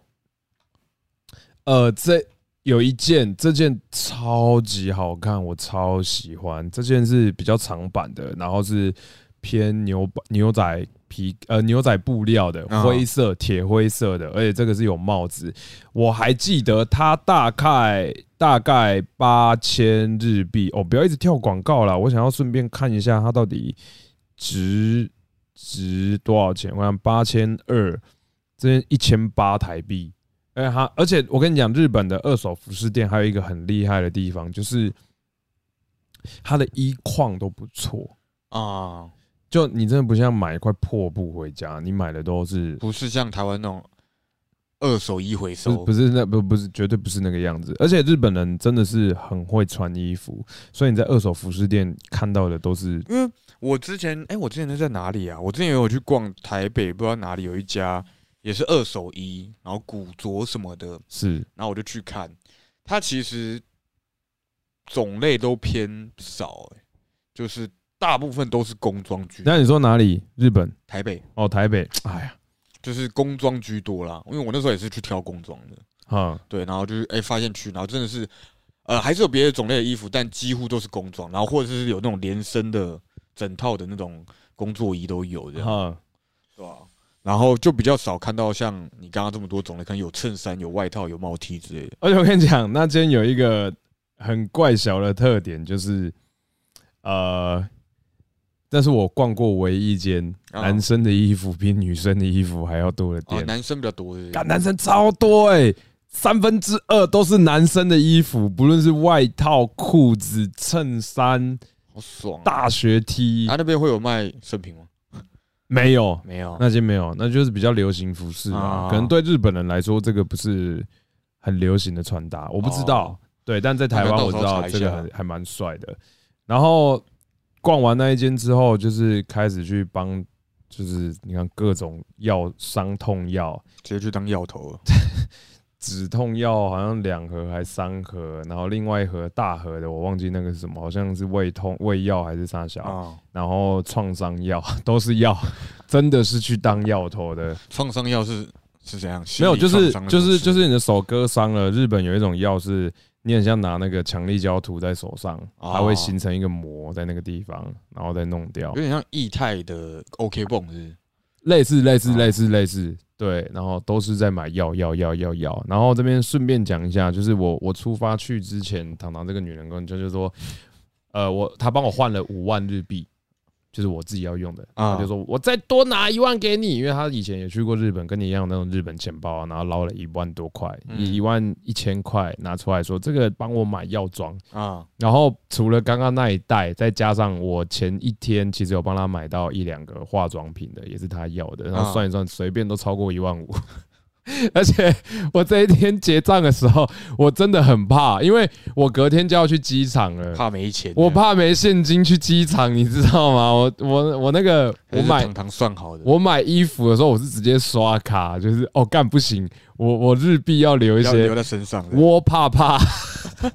[SPEAKER 1] 呃，这有一件，这件超级好看，我超喜欢。这件是比较长版的，然后是偏牛牛仔皮呃牛仔布料的，
[SPEAKER 2] 啊
[SPEAKER 1] 灰色铁灰色的，而且这个是有帽子。我还记得它大概大概八千日币哦，不要一直跳广告啦，我想要顺便看一下它到底值值多少钱。我想八千二，这件一千八台币。哎，好而且我跟你讲，日本的二手服饰店还有一个很厉害的地方，就是它的衣况都不错。
[SPEAKER 2] 啊，
[SPEAKER 1] 就你真的不像买一块破布回家，你买的都是
[SPEAKER 2] 不是像台湾那种二手衣回收，
[SPEAKER 1] 不是那不不是绝对不是那个样子，而且日本人真的是很会穿衣服，所以你在二手服饰店看到的都是
[SPEAKER 2] 因为我之前哎、我之前是在哪里啊？我之前有去逛台北，不知道哪里有一家也是二手衣，然后古着什么的，
[SPEAKER 1] 是。
[SPEAKER 2] 然后我就去看，它其实种类都偏少、欸，就是大部分都是工装居多。
[SPEAKER 1] 那你说哪里？日本？
[SPEAKER 2] 台北。
[SPEAKER 1] 哦，台北，哎呀，
[SPEAKER 2] 就是工装居多啦，因为我那时候也是去挑工装的，
[SPEAKER 1] 啊，
[SPEAKER 2] 对，然后就是哎、发现去，然后真的是呃，还是有别的种类的衣服，但几乎都是工装，然后或者是有那种连身的整套的那种工作衣都有这样，
[SPEAKER 1] 哈，
[SPEAKER 2] 对吧？然后就比较少看到像你刚刚这么多种类，可能有衬衫、有外套、有帽 T 之类的。
[SPEAKER 1] 而且我跟你讲，那间有一个很怪小的特点，就是呃，但是我逛过唯一一间
[SPEAKER 2] 啊
[SPEAKER 1] 男生的衣服比女生的衣服还要多的
[SPEAKER 2] 哦，
[SPEAKER 1] 店。
[SPEAKER 2] 男生比较多
[SPEAKER 1] 干男生超多哎、三分之二都是男生的衣服，不论是外套、裤子、衬衫、
[SPEAKER 2] 好爽啊！
[SPEAKER 1] 大学 T，
[SPEAKER 2] 他那边会有卖圣品吗？
[SPEAKER 1] 没有，
[SPEAKER 2] 没有，
[SPEAKER 1] 那间没有，那就是比较流行服饰啊。
[SPEAKER 2] 啊
[SPEAKER 1] 可能对日本人来说，这个不是很流行的穿搭，我不知道。
[SPEAKER 2] 哦
[SPEAKER 1] 对，但在台湾我知道这个
[SPEAKER 2] 下
[SPEAKER 1] 很还蛮帅的。然后逛完那一间之后，就是开始去帮，就是你看各种药伤痛药，
[SPEAKER 2] 直接去当药头了。
[SPEAKER 1] 止痛药好像两盒还三盒，然后另外一盒大盒的我忘记那个是什么，好像是胃痛胃药还是啥小，
[SPEAKER 2] 啊，
[SPEAKER 1] 然后创伤药 都是药，真的是去当药头的。
[SPEAKER 2] 创伤药是是怎样？
[SPEAKER 1] 没有，就是就是就是你的手割伤了，日本有一种药是你很像拿那个强力胶涂在手上，
[SPEAKER 2] 哦
[SPEAKER 1] 它会形成一个膜在那个地方，然后再弄掉
[SPEAKER 2] 有，点像液态的 OK 泵，是不是？
[SPEAKER 1] 类似类似
[SPEAKER 2] 哦
[SPEAKER 1] 类似类似，对，然后都是在买药药药药药，然后这边顺便讲一下，就是我我出发去之前，糖糖这个女人跟就是说，呃，我她帮我换了五万日币。就是我自己要用的，
[SPEAKER 2] 啊。
[SPEAKER 1] 就说我再多拿一万给你，因为他以前也去过日本，跟你一样那种日本钱包啊，然后捞了一万多块，一万一千块拿出来说这个帮我买药妆，
[SPEAKER 2] 啊，
[SPEAKER 1] 然后除了刚刚那一袋，再加上我前一天其实有帮他买到一两个化妆品的，也是他要的，然后算一算，随便都超过一万五。而且我这一天结账的时候，我真的很怕，因为我隔天就要去机场了，
[SPEAKER 2] 怕没钱，
[SPEAKER 1] 我怕没现金去机场，你知道吗？我我我那个我买
[SPEAKER 2] 糖糖算好的，
[SPEAKER 1] 我买衣服的时候，我是直接刷卡，就是哦干不行，我我日币要留一些
[SPEAKER 2] 要留在身上的。
[SPEAKER 1] 我怕怕，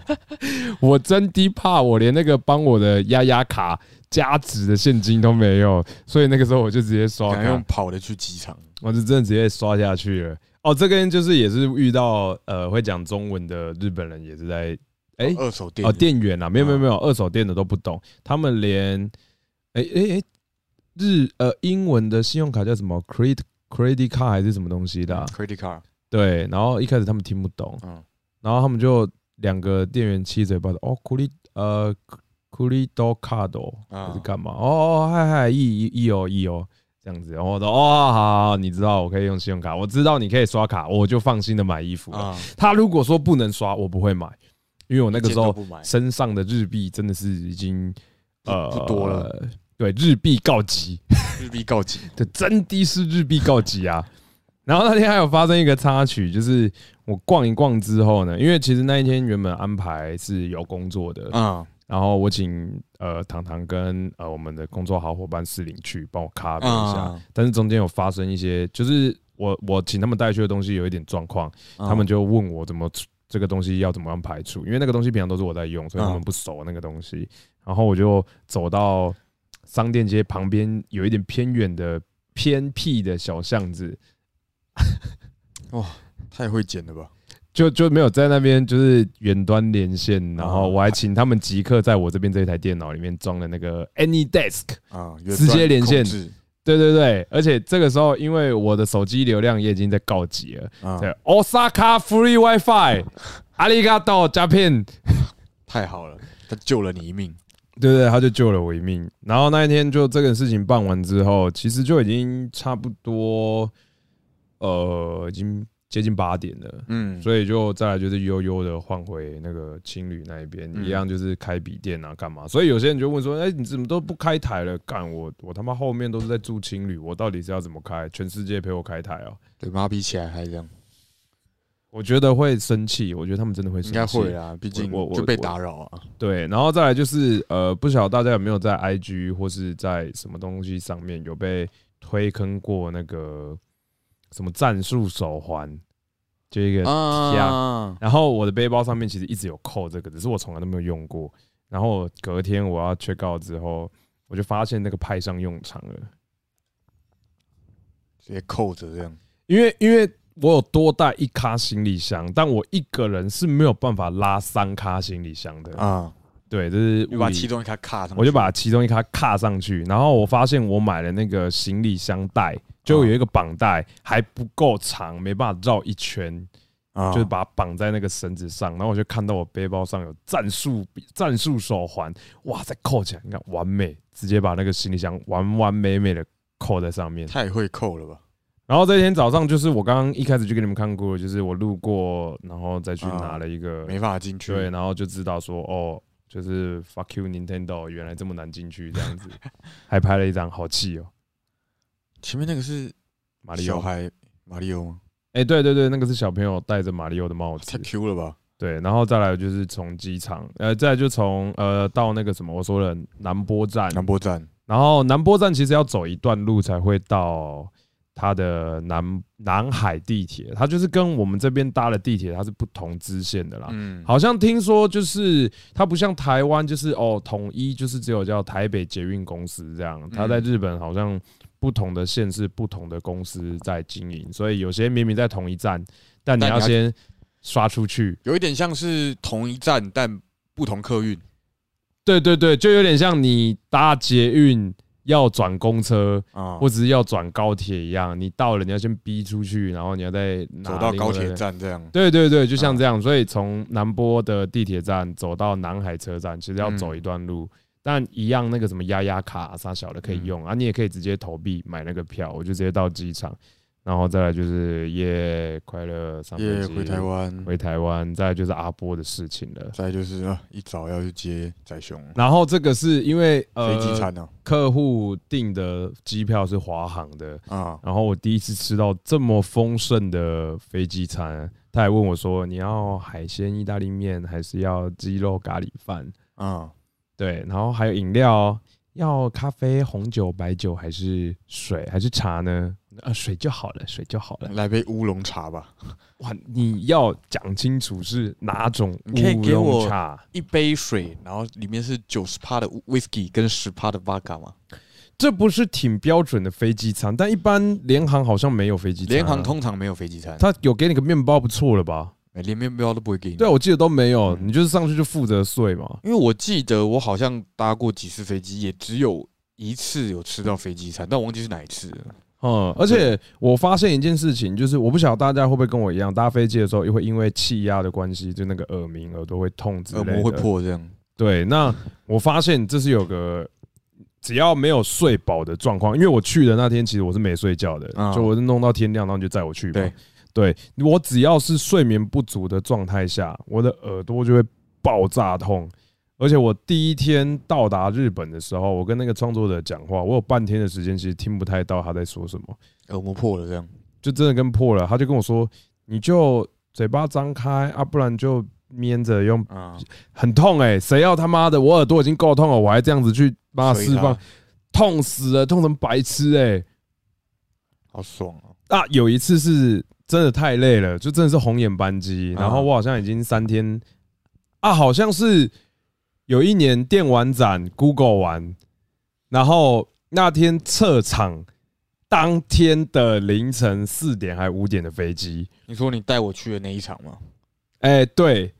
[SPEAKER 1] 我真的怕，我连那个帮我的压压卡加值的现金都没有，所以那个时候我就直接刷
[SPEAKER 2] 卡。用
[SPEAKER 1] 卡，
[SPEAKER 2] 跑的去机场，
[SPEAKER 1] 我就真的直接刷下去了。哦，这边就是也是遇到呃会讲中文的日本人，也是在哎
[SPEAKER 2] 哦二手店
[SPEAKER 1] 哦店员啊，没有没有
[SPEAKER 2] 嗯。
[SPEAKER 1] 没有，二手店的都不懂，他们连哎哎哎日呃英文的信用卡叫什么？Credit credit card 还是什么东西的啊、
[SPEAKER 2] credit card，
[SPEAKER 1] 对，然后一开始他们听不懂，
[SPEAKER 2] 嗯，
[SPEAKER 1] 然后他们就两个店员七嘴八舌，哦，credit 呃库里多卡多
[SPEAKER 2] 啊
[SPEAKER 1] 还是干嘛？哦哦，嗨嗨，一一一哦一哦这样子，然后我说哦好好好，你知道我可以用信用卡，我知道你可以刷卡，我就放心的买衣服了。
[SPEAKER 2] 啊，
[SPEAKER 1] 他如果说不能刷，我不会买，因为我那个时候
[SPEAKER 2] 一件都不买
[SPEAKER 1] 身上的日币真的是已经呃
[SPEAKER 2] 不多了，
[SPEAKER 1] 对，日币告急。
[SPEAKER 2] 日币告急，
[SPEAKER 1] 这真的是日币告急啊！然后那天还有发生一个插曲，就是我逛一逛之后呢，因为其实那一天原本安排是有工作的，
[SPEAKER 2] 啊
[SPEAKER 1] 然后我请呃糖糖跟呃我们的工作好伙伴四零去帮我 cover 一下，
[SPEAKER 2] 啊，
[SPEAKER 1] 但是中间有发生一些，就是我我请他们带去的东西有一点状况，
[SPEAKER 2] 啊
[SPEAKER 1] 他们就问我怎么处这个东西要怎么样排除，因为那个东西平常都是我在用，所以他们
[SPEAKER 2] 嗯
[SPEAKER 1] 不熟那个东西。然后我就走到商店街旁边有一点偏远的偏僻的小巷子，哇
[SPEAKER 2] 太会剪了吧？
[SPEAKER 1] 就就没有在那边就是远端连线，然后
[SPEAKER 2] 哦
[SPEAKER 1] 我还请他们即刻在我这边这一台电脑里面装了那个 AnyDesk。
[SPEAKER 2] 啊，
[SPEAKER 1] 直接连线对对对，而且这个时候因为我的手机流量也已经在告急了，
[SPEAKER 2] 啊，
[SPEAKER 1] 对，Osaka Free WiFi，阿里嘎多加片。
[SPEAKER 2] 太好了，他救了你一命。
[SPEAKER 1] 对对，他就救了我一命。然后那一天就这个事情办完之后，其实就已经差不多，呃，已经接近八点了。
[SPEAKER 2] 嗯，
[SPEAKER 1] 所以就再来就是悠悠的换回那个青旅那一边，
[SPEAKER 2] 嗯
[SPEAKER 1] 一样就是开笔店啊，干嘛？所以有些人就问说：“哎、你怎么都不开台了？干我我他妈后面都是在住青旅，我到底是要怎么开？全世界陪我开台哦、
[SPEAKER 2] 对，妈比起来还这样，
[SPEAKER 1] 我觉得会生气，我觉得他们真的会生
[SPEAKER 2] 应
[SPEAKER 1] 气，
[SPEAKER 2] 该会啦，毕竟
[SPEAKER 1] 我我
[SPEAKER 2] 就被打扰啊。
[SPEAKER 1] 对，然后再来就是呃，不晓得大家有没有在 IG 或是在什么东西上面有被推坑过那个什么战术手环，就一个
[SPEAKER 2] 啊，
[SPEAKER 1] 然后我的背包上面其实一直有扣这个，只是我从来都没有用过。然后隔天我要 check out 之后，我就发现那个派上用场了，
[SPEAKER 2] 直接扣着这样。
[SPEAKER 1] 因为因为我有多带一卡行李箱，但我一个人是没有办法拉三卡行李箱的。
[SPEAKER 2] 啊，
[SPEAKER 1] 对，就是
[SPEAKER 2] 我把其中一卡卡上去，
[SPEAKER 1] 我就把其中一卡卡上去，然后我发现我买了那个行李箱带，就有一个绑带还不够长，没办法绕一圈，
[SPEAKER 2] 啊
[SPEAKER 1] 就是把它绑在那个绳子上，然后我就看到我背包上有战术战术手环，哇，再扣起来，你看完美，直接把那个行李箱完完美美的扣在上面。
[SPEAKER 2] 太会扣了吧？
[SPEAKER 1] 然后这天早上就是我刚刚一开始就给你们看过，就是我路过，然后再去拿了一个，
[SPEAKER 2] 没办法进去。
[SPEAKER 1] 对，然后就知道说哦，就是 fuck you Nintendo，原来这么难进去这样子，还拍了一张好气哦，
[SPEAKER 2] 前面那个是
[SPEAKER 1] 马里奥，
[SPEAKER 2] 小孩马里奥吗？
[SPEAKER 1] 哎，对对对，那个是小朋友戴着马里奥的帽子太
[SPEAKER 2] ，Q 了吧？
[SPEAKER 1] 对，然后再来就是从机场，呃，再来就从呃到那个什么我说的南波站，
[SPEAKER 2] 南波站
[SPEAKER 1] 然后南波站其实要走一段路才会到它的南南海地铁，它就是跟我们这边搭的地铁它是不同支线的啦。
[SPEAKER 2] 嗯，
[SPEAKER 1] 好像听说就是它不像台湾，就是哦统一就是只有叫台北捷运公司这样，它在日本好像不同的县市不同的公司在经营，所以有些明明在同一站，但你
[SPEAKER 2] 要
[SPEAKER 1] 先刷出去。
[SPEAKER 2] 有一点像是同一站但不同客运
[SPEAKER 1] 对对对，就有点像你搭捷运要转公车，
[SPEAKER 2] 啊，
[SPEAKER 1] 或者是要转高铁一样，你到了你要先逼出去，然后你要再
[SPEAKER 2] 走到高铁。站这样。
[SPEAKER 1] 对对对，就像
[SPEAKER 2] 啊
[SPEAKER 1] 这样，所以从南波的地铁站走到南海车站，其实要走一段路，但一样那个什么压压卡啥小的可以用啊，你也可以直接投币买那个票，我就直接到机场，然后再来就是耶快乐上飞机
[SPEAKER 2] 耶回台湾，
[SPEAKER 1] 回台湾，再来就是阿波的事情了。
[SPEAKER 2] 再就是啊，一早要去接仔熊
[SPEAKER 1] 然后这个是因为呃
[SPEAKER 2] 飞机餐呢
[SPEAKER 1] 客户订的机票是华航的，
[SPEAKER 2] 啊，
[SPEAKER 1] 然后我第一次吃到这么丰盛的飞机餐，他还问我说：“你要海鲜意大利面还是要鸡肉咖喱饭
[SPEAKER 2] 啊，？”
[SPEAKER 1] 对，然后还有饮料哦，要咖啡、红酒、白酒还是水还是茶呢？啊，水就好了，水就好了。
[SPEAKER 2] 来杯乌龙茶吧，
[SPEAKER 1] 哇，你要讲清楚是哪种乌龙
[SPEAKER 2] 给我
[SPEAKER 1] 茶，
[SPEAKER 2] 一杯水，然后里面是九十帕的 whisky 跟十帕的 vodka 吗。
[SPEAKER 1] 这不是挺标准的飞机餐？但一般联航好像没有飞机餐啊，
[SPEAKER 2] 联航通常没有飞机餐，
[SPEAKER 1] 他有给你个面包，不错了吧？
[SPEAKER 2] 哎连面包都不会给你。
[SPEAKER 1] 对啊，我记得都没有，
[SPEAKER 2] 嗯
[SPEAKER 1] 你就是上去就负责睡嘛。
[SPEAKER 2] 因为我记得我好像搭过几次飞机，也只有一次有吃到飞机餐，但我忘记是哪一次了。
[SPEAKER 1] 嗯，而且我发现一件事情，就是我不晓得大家会不会跟我一样，搭飞机的时候也会因为气压的关系，就那个耳鸣、耳朵会痛之类的。
[SPEAKER 2] 耳膜会。破这样。
[SPEAKER 1] 对，那我发现这是有个只要没有睡饱的状况，因为我去的那天其实我是没睡觉的，
[SPEAKER 2] 嗯
[SPEAKER 1] 就我是弄到天亮，然后你就载我去
[SPEAKER 2] 对
[SPEAKER 1] 我只要是睡眠不足的状态下，我的耳朵就会爆炸痛。而且我第一天到达日本的时候，我跟那个创作者讲话，我有半天的时间其实听不太到他在说什么。
[SPEAKER 2] 耳膜破了这样。
[SPEAKER 1] 就真的跟破了。他就跟我说，你就嘴巴张开啊，不然就粘着用，
[SPEAKER 2] 啊，
[SPEAKER 1] 很痛哎、谁要他妈的，我耳朵已经够痛了，我还这样子去帮他
[SPEAKER 2] 所以
[SPEAKER 1] 释放，痛死了，痛成白痴哎、
[SPEAKER 2] 好爽啊。
[SPEAKER 1] 啊，有一次是真的太累了，就真的是红眼班机，
[SPEAKER 2] 啊
[SPEAKER 1] 然后我好像已经三天啊，好像是有一年电玩展 Google 玩，然后那天撤场当天的凌晨四点还五点的飞机，
[SPEAKER 2] 你说你带我去的那一场吗？
[SPEAKER 1] 哎、对，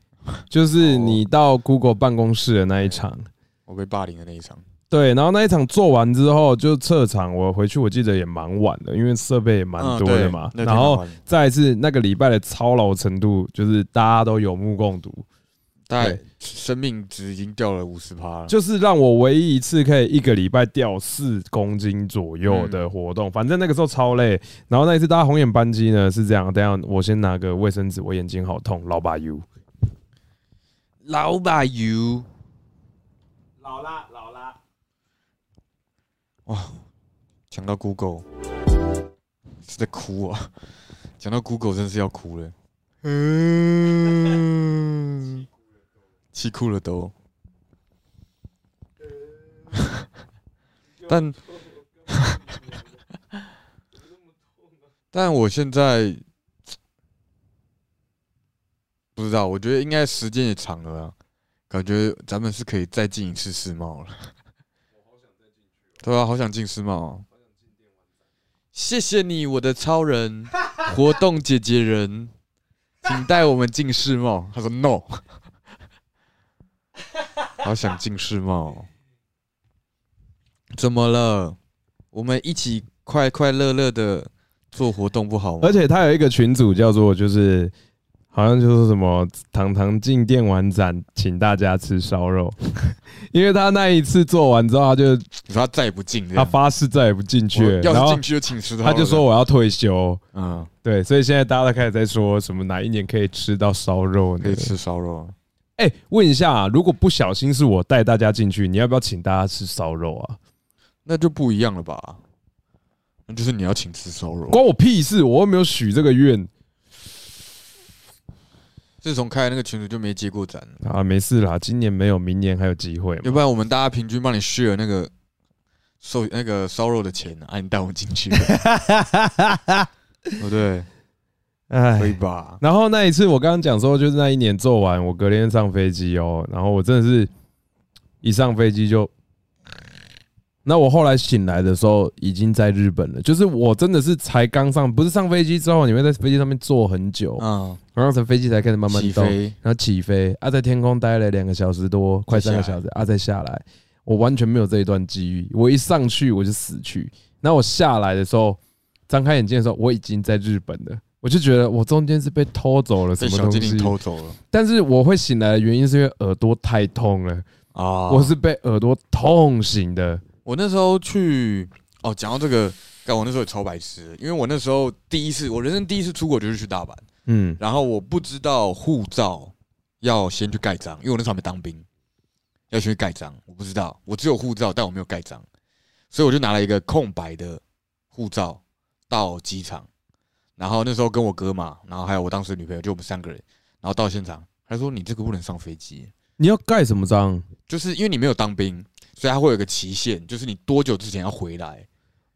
[SPEAKER 1] 就是你到 Google 办公室的那一场。
[SPEAKER 2] 我被霸凌的那一场。
[SPEAKER 1] 对，然后那一场做完之后就撤场，我回去我记得也蛮晚的，因为设备也蛮
[SPEAKER 2] 嗯
[SPEAKER 1] 多的嘛。然后再一次那个礼拜的操劳程度，就是大家都有目共睹，
[SPEAKER 2] 大概生命值已经掉了五十趴了。
[SPEAKER 1] 就是让我唯一一次可以一个礼拜掉四公斤左右的活动。反正那个时候超累，然后那一次搭红眼班机呢是这样，等下我先拿个卫生纸，我眼睛好痛，老把 U。
[SPEAKER 2] 老把油，
[SPEAKER 1] 老啦老啦，哇
[SPEAKER 2] 讲到 Google 是在哭啊！讲到 Google 真是要哭了，嗯，气哭了都。但 但我现在不知道，我觉得应该时间也长了啊，感觉咱们是可以再进一次世贸了。对啊，好想进世贸、啊。谢谢你，我的超人。活动姐姐人，请带我们进世贸。他说 no，好想进世贸。怎么了？我们一起快快乐乐的做活动不好吗？
[SPEAKER 1] 而且他有一个群组叫做就是。好像就是什么糖糖进电玩展，请大家吃烧肉，因为他那一次做完之后，他就
[SPEAKER 2] 你说他再也不进，
[SPEAKER 1] 他发誓再也不进去了，
[SPEAKER 2] 要是进去就请吃。
[SPEAKER 1] 他就说我要退休，
[SPEAKER 2] 嗯，
[SPEAKER 1] 对，所以现在大家都开始在说什么哪一年可以吃到烧肉，
[SPEAKER 2] 可以吃烧肉。
[SPEAKER 1] 哎，问一下，如果不小心是我带大家进去，你要不要请大家吃烧肉啊？
[SPEAKER 2] 那就不一样了吧？那就是你要请吃烧肉，
[SPEAKER 1] 关我屁事，我又没有许这个愿。
[SPEAKER 2] 自从开了那个群组就没接过展
[SPEAKER 1] 啊，没事啦，今年没有，明年还有机会。
[SPEAKER 2] 要不然我们大家平均帮你 share 那个瘦那个烧肉的钱啊，你带我进去，对 不对？哎，可以吧？
[SPEAKER 1] 然后那一次我刚刚讲说，就是那一年做完，我隔天上飞机哦，然后我真的是一上飞机就。那我后来醒来的时候，已经在日本了。就是我真的是才刚上，不是上飞机之后，你会在飞机上面坐很久，嗯，然后从飞机才开始慢慢动，然后起飞，啊，在天空待了两个小时多，快三个小时，啊，再下来，我完全没有这一段机遇。我一上去我就死去，那我下来的时候，张开眼睛的时候，我已经在日本了。我就觉得我中间是被偷走了什么东西，
[SPEAKER 2] 偷走了。
[SPEAKER 1] 但是我会醒来的原因是因为耳朵太痛了。啊，我是被耳朵痛醒的。
[SPEAKER 2] 我那时候去哦，讲到这个，干我那时候也超白痴，因为我那时候第一次，我人生第一次出国就是去大阪，嗯，然后我不知道护照要先去盖章，因为我那时候还没当兵，要先去盖章，我不知道，我只有护照，但我没有盖章，所以我就拿了一个空白的护照到机场，然后那时候跟我哥嘛，然后还有我当时女朋友，就我们三个人，然后到现场，他说你这个不能上飞机，
[SPEAKER 1] 你要盖什么章？
[SPEAKER 2] 就是因为你没有当兵。所以他会有个期限，就是你多久之前要回来？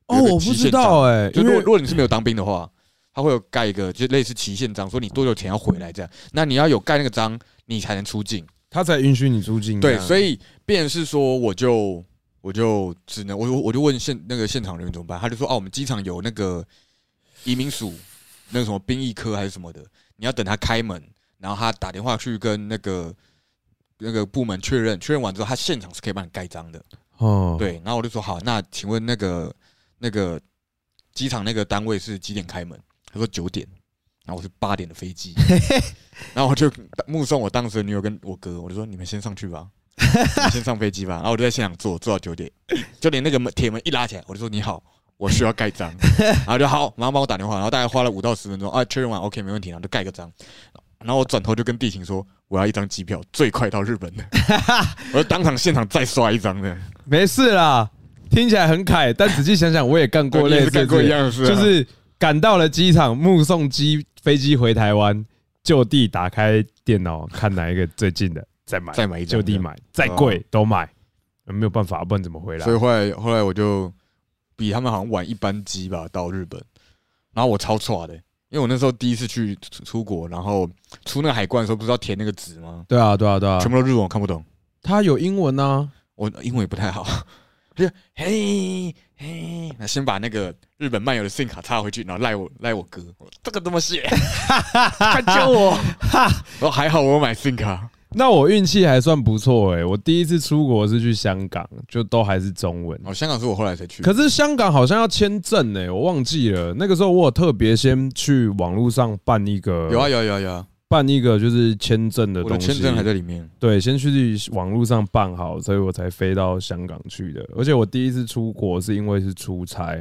[SPEAKER 1] 哦，我不知道哎。
[SPEAKER 2] 就如果如果你是没有当兵的话，他会有盖一个就类似期限章，说你多久前要回来这样。那你要有盖那个章，你才能出境，
[SPEAKER 1] 他才允许你出境。
[SPEAKER 2] 对，所以便是说，我就我就只能我我就问现那个现场人员怎么办？他就说哦，我们机场有那个移民署，那个什么兵役科还是什么的，你要等他开门，然后他打电话去跟那个。那个部门确认，确认完之后，他现场是可以帮你盖章的。哦，对，然后我就说好，那请问那个那个机场那个单位是几点开门？他说九点，然后我是八点的飞机，然后我就目送我当时的女友跟我哥，我就说你们先上去吧，先上飞机吧。然后我就在现场坐，坐到九点，就连那个门铁门一拉起来，我就说你好，我需要盖章，然后就好，马上帮我打电话，然后大概花了五到十分钟啊，确认完 OK 没问题，然后就盖个章。然后我转头就跟地勤说：“我要一张机票，最快到日本的。”我就当场现场再刷一张的。
[SPEAKER 1] 没事啦，听起来很凯，但仔细想想，我也干过 类似
[SPEAKER 2] 干过一样的事，
[SPEAKER 1] 就是赶到了机场，目送机飞机回台湾，就地打开电脑看哪一个最近的，再买，
[SPEAKER 2] 再买一张，
[SPEAKER 1] 就地买，再贵都买，没有办法，不然怎么回来？
[SPEAKER 2] 所以后来后来我就比他们好像晚一班机吧到日本，然后我超差的。因为我那时候第一次去出国，然后出那个海关的时候，不是要填那个纸吗？
[SPEAKER 1] 对啊，对啊，对啊，
[SPEAKER 2] 全部都日文，我看不懂。
[SPEAKER 1] 他有英文呢，
[SPEAKER 2] 我英文也不太好。就 嘿嘿，那先把那个日本漫游的 SIM 卡插回去，然后赖我赖我哥，这个怎么写？快救我！我还好，我买 SIM 卡。
[SPEAKER 1] 那我运气还算不错哎，我第一次出国是去香港，就都还是中文。
[SPEAKER 2] 哦，香港是我后来才去。
[SPEAKER 1] 可是香港好像要签证哎，我忘记了。那个时候我有特别先去网络上办一个，
[SPEAKER 2] 有啊有啊有有，
[SPEAKER 1] 办一个就是签证的东西。
[SPEAKER 2] 签证还在里面。
[SPEAKER 1] 对，先去网络上办好，所以我才飞到香港去的。而且我第一次出国是因为是出差。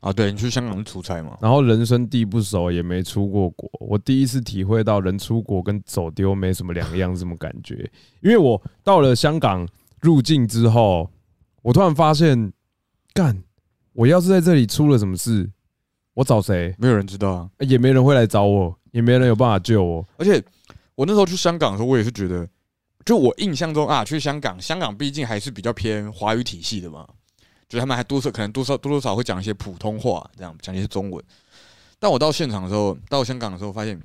[SPEAKER 2] 啊，对你去香港出差嘛？
[SPEAKER 1] 然后人生地不熟，也没出过国，我第一次体会到人出国跟走丢没什么两样，什么感觉？因为我到了香港入境之后，我突然发现，干，我要是在这里出了什么事，我找谁？
[SPEAKER 2] 没有人知道啊，
[SPEAKER 1] 也没人会来找我，也没人有办法救我。
[SPEAKER 2] 而且我那时候去香港的时候，我也是觉得，就我印象中啊，去香港，香港毕竟还是比较偏华语体系的嘛。就他们还多少可能多少多多少会讲一些普通话，这样讲一些中文。但我到现场的时候，到香港的时候，发现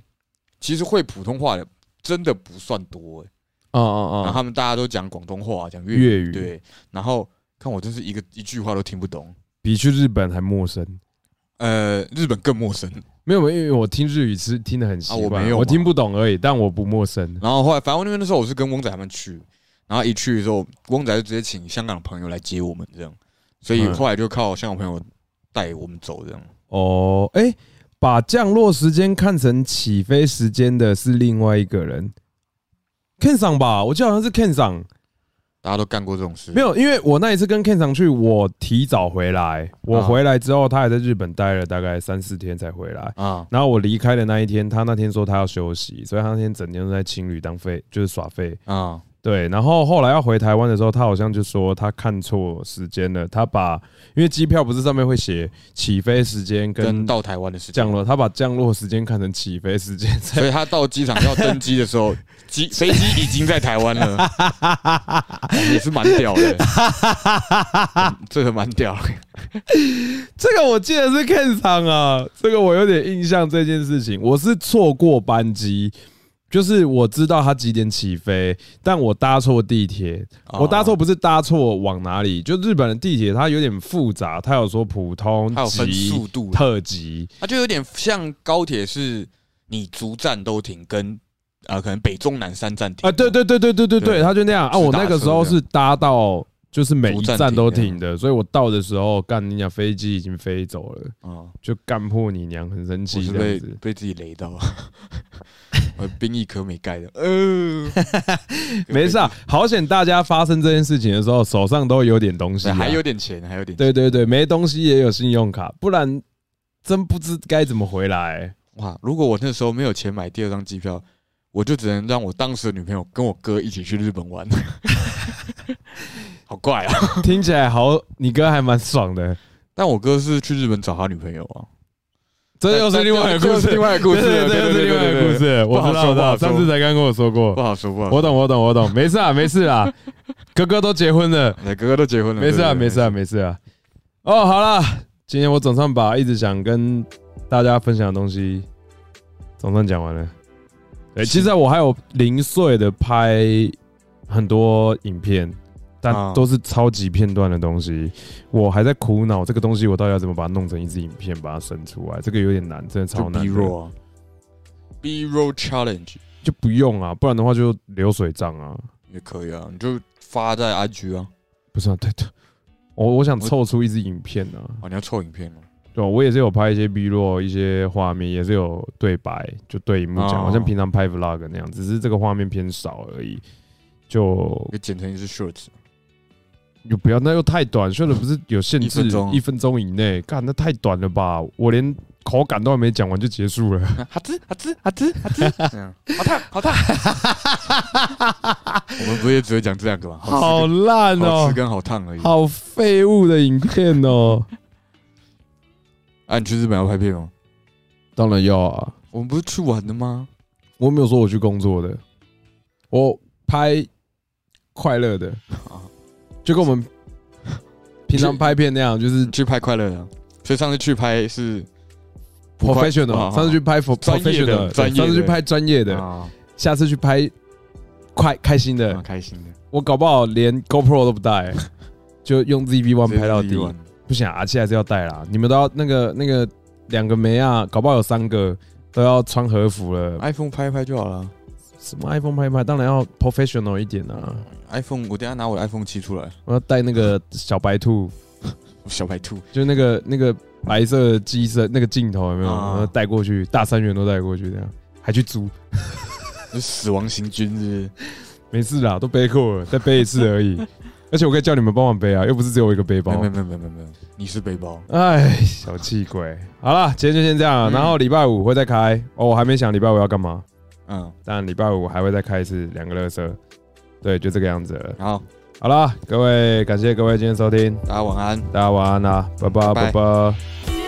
[SPEAKER 2] 其实会普通话的真的不算多哎。哦哦哦。然后他们大家都讲广东话，讲粤语。对。然后看我真是一个一句话都听不懂，
[SPEAKER 1] 比去日本还陌生。
[SPEAKER 2] 呃，日本更陌生。
[SPEAKER 1] 没有，因为我听日语是听得很习惯，
[SPEAKER 2] 啊我没有
[SPEAKER 1] 我听不懂而已，但我不陌生。
[SPEAKER 2] 然后后来，反正那边的时候，我是跟翁仔他们去，然后一去的时候，翁仔就直接请香港的朋友来接我们，这样，所以
[SPEAKER 1] 嗯
[SPEAKER 2] 后来就靠香港朋友带我们走，这样。
[SPEAKER 1] 哦，哎、把降落时间看成起飞时间的是另外一个人，Ken 桑吧？我记得好像是 Ken 桑。
[SPEAKER 2] 大家都干过这种事，
[SPEAKER 1] 没有，因为我那一次跟 Ken 上去，我提早回来，我
[SPEAKER 2] 啊
[SPEAKER 1] 回来之后，他还在日本待了大概三四天才回来。
[SPEAKER 2] 啊？
[SPEAKER 1] 然后我离开的那一天，他那天说他要休息，所以他那天整天都在青旅当废，就是耍废。
[SPEAKER 2] 啊
[SPEAKER 1] 对，然后后来要回台湾的时候，他好像就说他看错时间了，他把因为机票不是上面会写起飞时间
[SPEAKER 2] 跟
[SPEAKER 1] 跟
[SPEAKER 2] 到台湾的时间
[SPEAKER 1] 降，落，他把降落时间看成起飞时间，
[SPEAKER 2] 所以他到机场要登机的时候，机飞机已经在台湾了，也是蛮屌的，这个蛮屌的。
[SPEAKER 1] 这个我记得是 Ken 场啊，这个我有点印象这件事情，我是错过班机。就是我知道他几点起飞，但我搭错地铁。我搭错不是搭错往哪里，就日本的地铁它有点复杂，它有说普通、
[SPEAKER 2] 它有分
[SPEAKER 1] 急
[SPEAKER 2] 速度
[SPEAKER 1] 特急。
[SPEAKER 2] 它就有点像高铁，是你逐站都停，跟呃可能北中南三站停
[SPEAKER 1] 啊，对对对对对对对，
[SPEAKER 2] 对
[SPEAKER 1] 他就那样啊。我那个时候是搭到就是每一站都停的，所以我到的时候干你娘飞机已经飞走了，
[SPEAKER 2] 啊，
[SPEAKER 1] 就干破你娘，很生
[SPEAKER 2] 我
[SPEAKER 1] 气子。
[SPEAKER 2] 被自己雷到，我兵役可没盖的，呃，
[SPEAKER 1] 没事啊，好险大家发生这件事情的时候手上都有点东西
[SPEAKER 2] 还有点钱，还有点
[SPEAKER 1] 对对对，没东西也有信用卡，不然真不知该怎么回来。
[SPEAKER 2] 哇！如果我那时候没有钱买第二张机票，我就只能让我当时的女朋友跟我哥一起去日本玩，好怪啊！
[SPEAKER 1] 听起来好，你哥还蛮爽的。
[SPEAKER 2] 但我哥是去日本找他女朋友啊，
[SPEAKER 1] 这又是另外一个故事，
[SPEAKER 2] 另外一个故事，
[SPEAKER 1] 对对对，又是另外一个故事。我知道，我知道，上次才刚跟我说过
[SPEAKER 2] 不。好说，不好说。
[SPEAKER 1] 我懂，我懂，我懂，没事啊，没事啊，哥哥都结婚了，
[SPEAKER 2] 哎，哥哥都结婚了，
[SPEAKER 1] 没事啊，
[SPEAKER 2] 对
[SPEAKER 1] 没事啊，。没事啊。哦，好了，今天我总算把一直想跟大家分享的东西总算讲完了。对，其实我还有零碎的拍很多影片，但
[SPEAKER 2] 啊
[SPEAKER 1] 都是超级片段的东西。我还在苦恼这个东西，我到底要怎么把它弄成一支影片，把它生出来？这个有点难，真的超难
[SPEAKER 2] B roll 啊，B roll challenge
[SPEAKER 1] 就不用啊，不然的话就流水账啊。
[SPEAKER 2] 也可以啊，你就发在 IG 啊。
[SPEAKER 1] 不是啊，对对，我我想凑出一支影片啊。
[SPEAKER 2] 哦，你要凑影片吗？
[SPEAKER 1] 对啊，我也是有拍一些 B 落一些画面，也是有对白，就对荧幕讲，
[SPEAKER 2] 哦
[SPEAKER 1] 好像平常拍 vlog 那样，只是这个画面偏少而已。就
[SPEAKER 2] 剪成一支 shorts。
[SPEAKER 1] 又不要，那又太短，说的不是有限制
[SPEAKER 2] 一分钟
[SPEAKER 1] 一分钟以内，干那太短了吧？我连口感都还没讲完就结束了。
[SPEAKER 2] 好吃，好吃，好吃，好吃，好烫好烫。我们不也只会讲这两个吗？
[SPEAKER 1] 好烂哦
[SPEAKER 2] 好吃，跟好烫而已。
[SPEAKER 1] 好废物的影片哦。
[SPEAKER 2] 啊，你去日本要拍片吗？
[SPEAKER 1] 当然要啊，
[SPEAKER 2] 我们不是去玩的吗？
[SPEAKER 1] 我没有说我去工作的，我拍快乐的，就跟我们 平常拍片那样，就是
[SPEAKER 2] 去拍快乐的，所以上次去拍是
[SPEAKER 1] professional。
[SPEAKER 2] 啊
[SPEAKER 1] 上次去拍 professional，
[SPEAKER 2] 专业的
[SPEAKER 1] 上次去拍专业的，
[SPEAKER 2] 啊
[SPEAKER 1] 下次去拍快开心的
[SPEAKER 2] 蛮。开心的，
[SPEAKER 1] 我搞不好连 GoPro 都不带，就用 ZV One 拍到底不行，阿七还是要带啦。你们都要那个那个两个梅啊，搞不好有三个都要穿和服了。
[SPEAKER 2] iPhone 拍一拍就好了。
[SPEAKER 1] 什么 iPhone 拍一拍，当然要 professional 一点啊。
[SPEAKER 2] iPhone，我等下拿我的 iPhone 七出来，
[SPEAKER 1] 我要带那个小白兔，
[SPEAKER 2] 小白兔。
[SPEAKER 1] 就那个那个白色的机身那个镜头有没有？
[SPEAKER 2] 啊
[SPEAKER 1] 然后带过去，大三元都带过去，这样还去租，
[SPEAKER 2] 是 死亡行军是不是？
[SPEAKER 1] 没事啦，都背过了，再背一次而已。而且我可以叫你们帮忙背啊，又不是只有我一个背包
[SPEAKER 2] 没有。没有没有没有没有，你是背包。
[SPEAKER 1] 哎，小气鬼。好了，今天就先这样，
[SPEAKER 2] 嗯
[SPEAKER 1] 然后礼拜五会再开。哦，我还没想礼拜五要干嘛，
[SPEAKER 2] 嗯，
[SPEAKER 1] 但礼拜五还会再开一次两个乐色。对，就这个样子了。
[SPEAKER 2] 好，
[SPEAKER 1] 好了，各位，感谢各位今天收听，
[SPEAKER 2] 大家晚安。
[SPEAKER 1] 大家晚安啦，拜拜
[SPEAKER 2] 拜
[SPEAKER 1] 拜拜。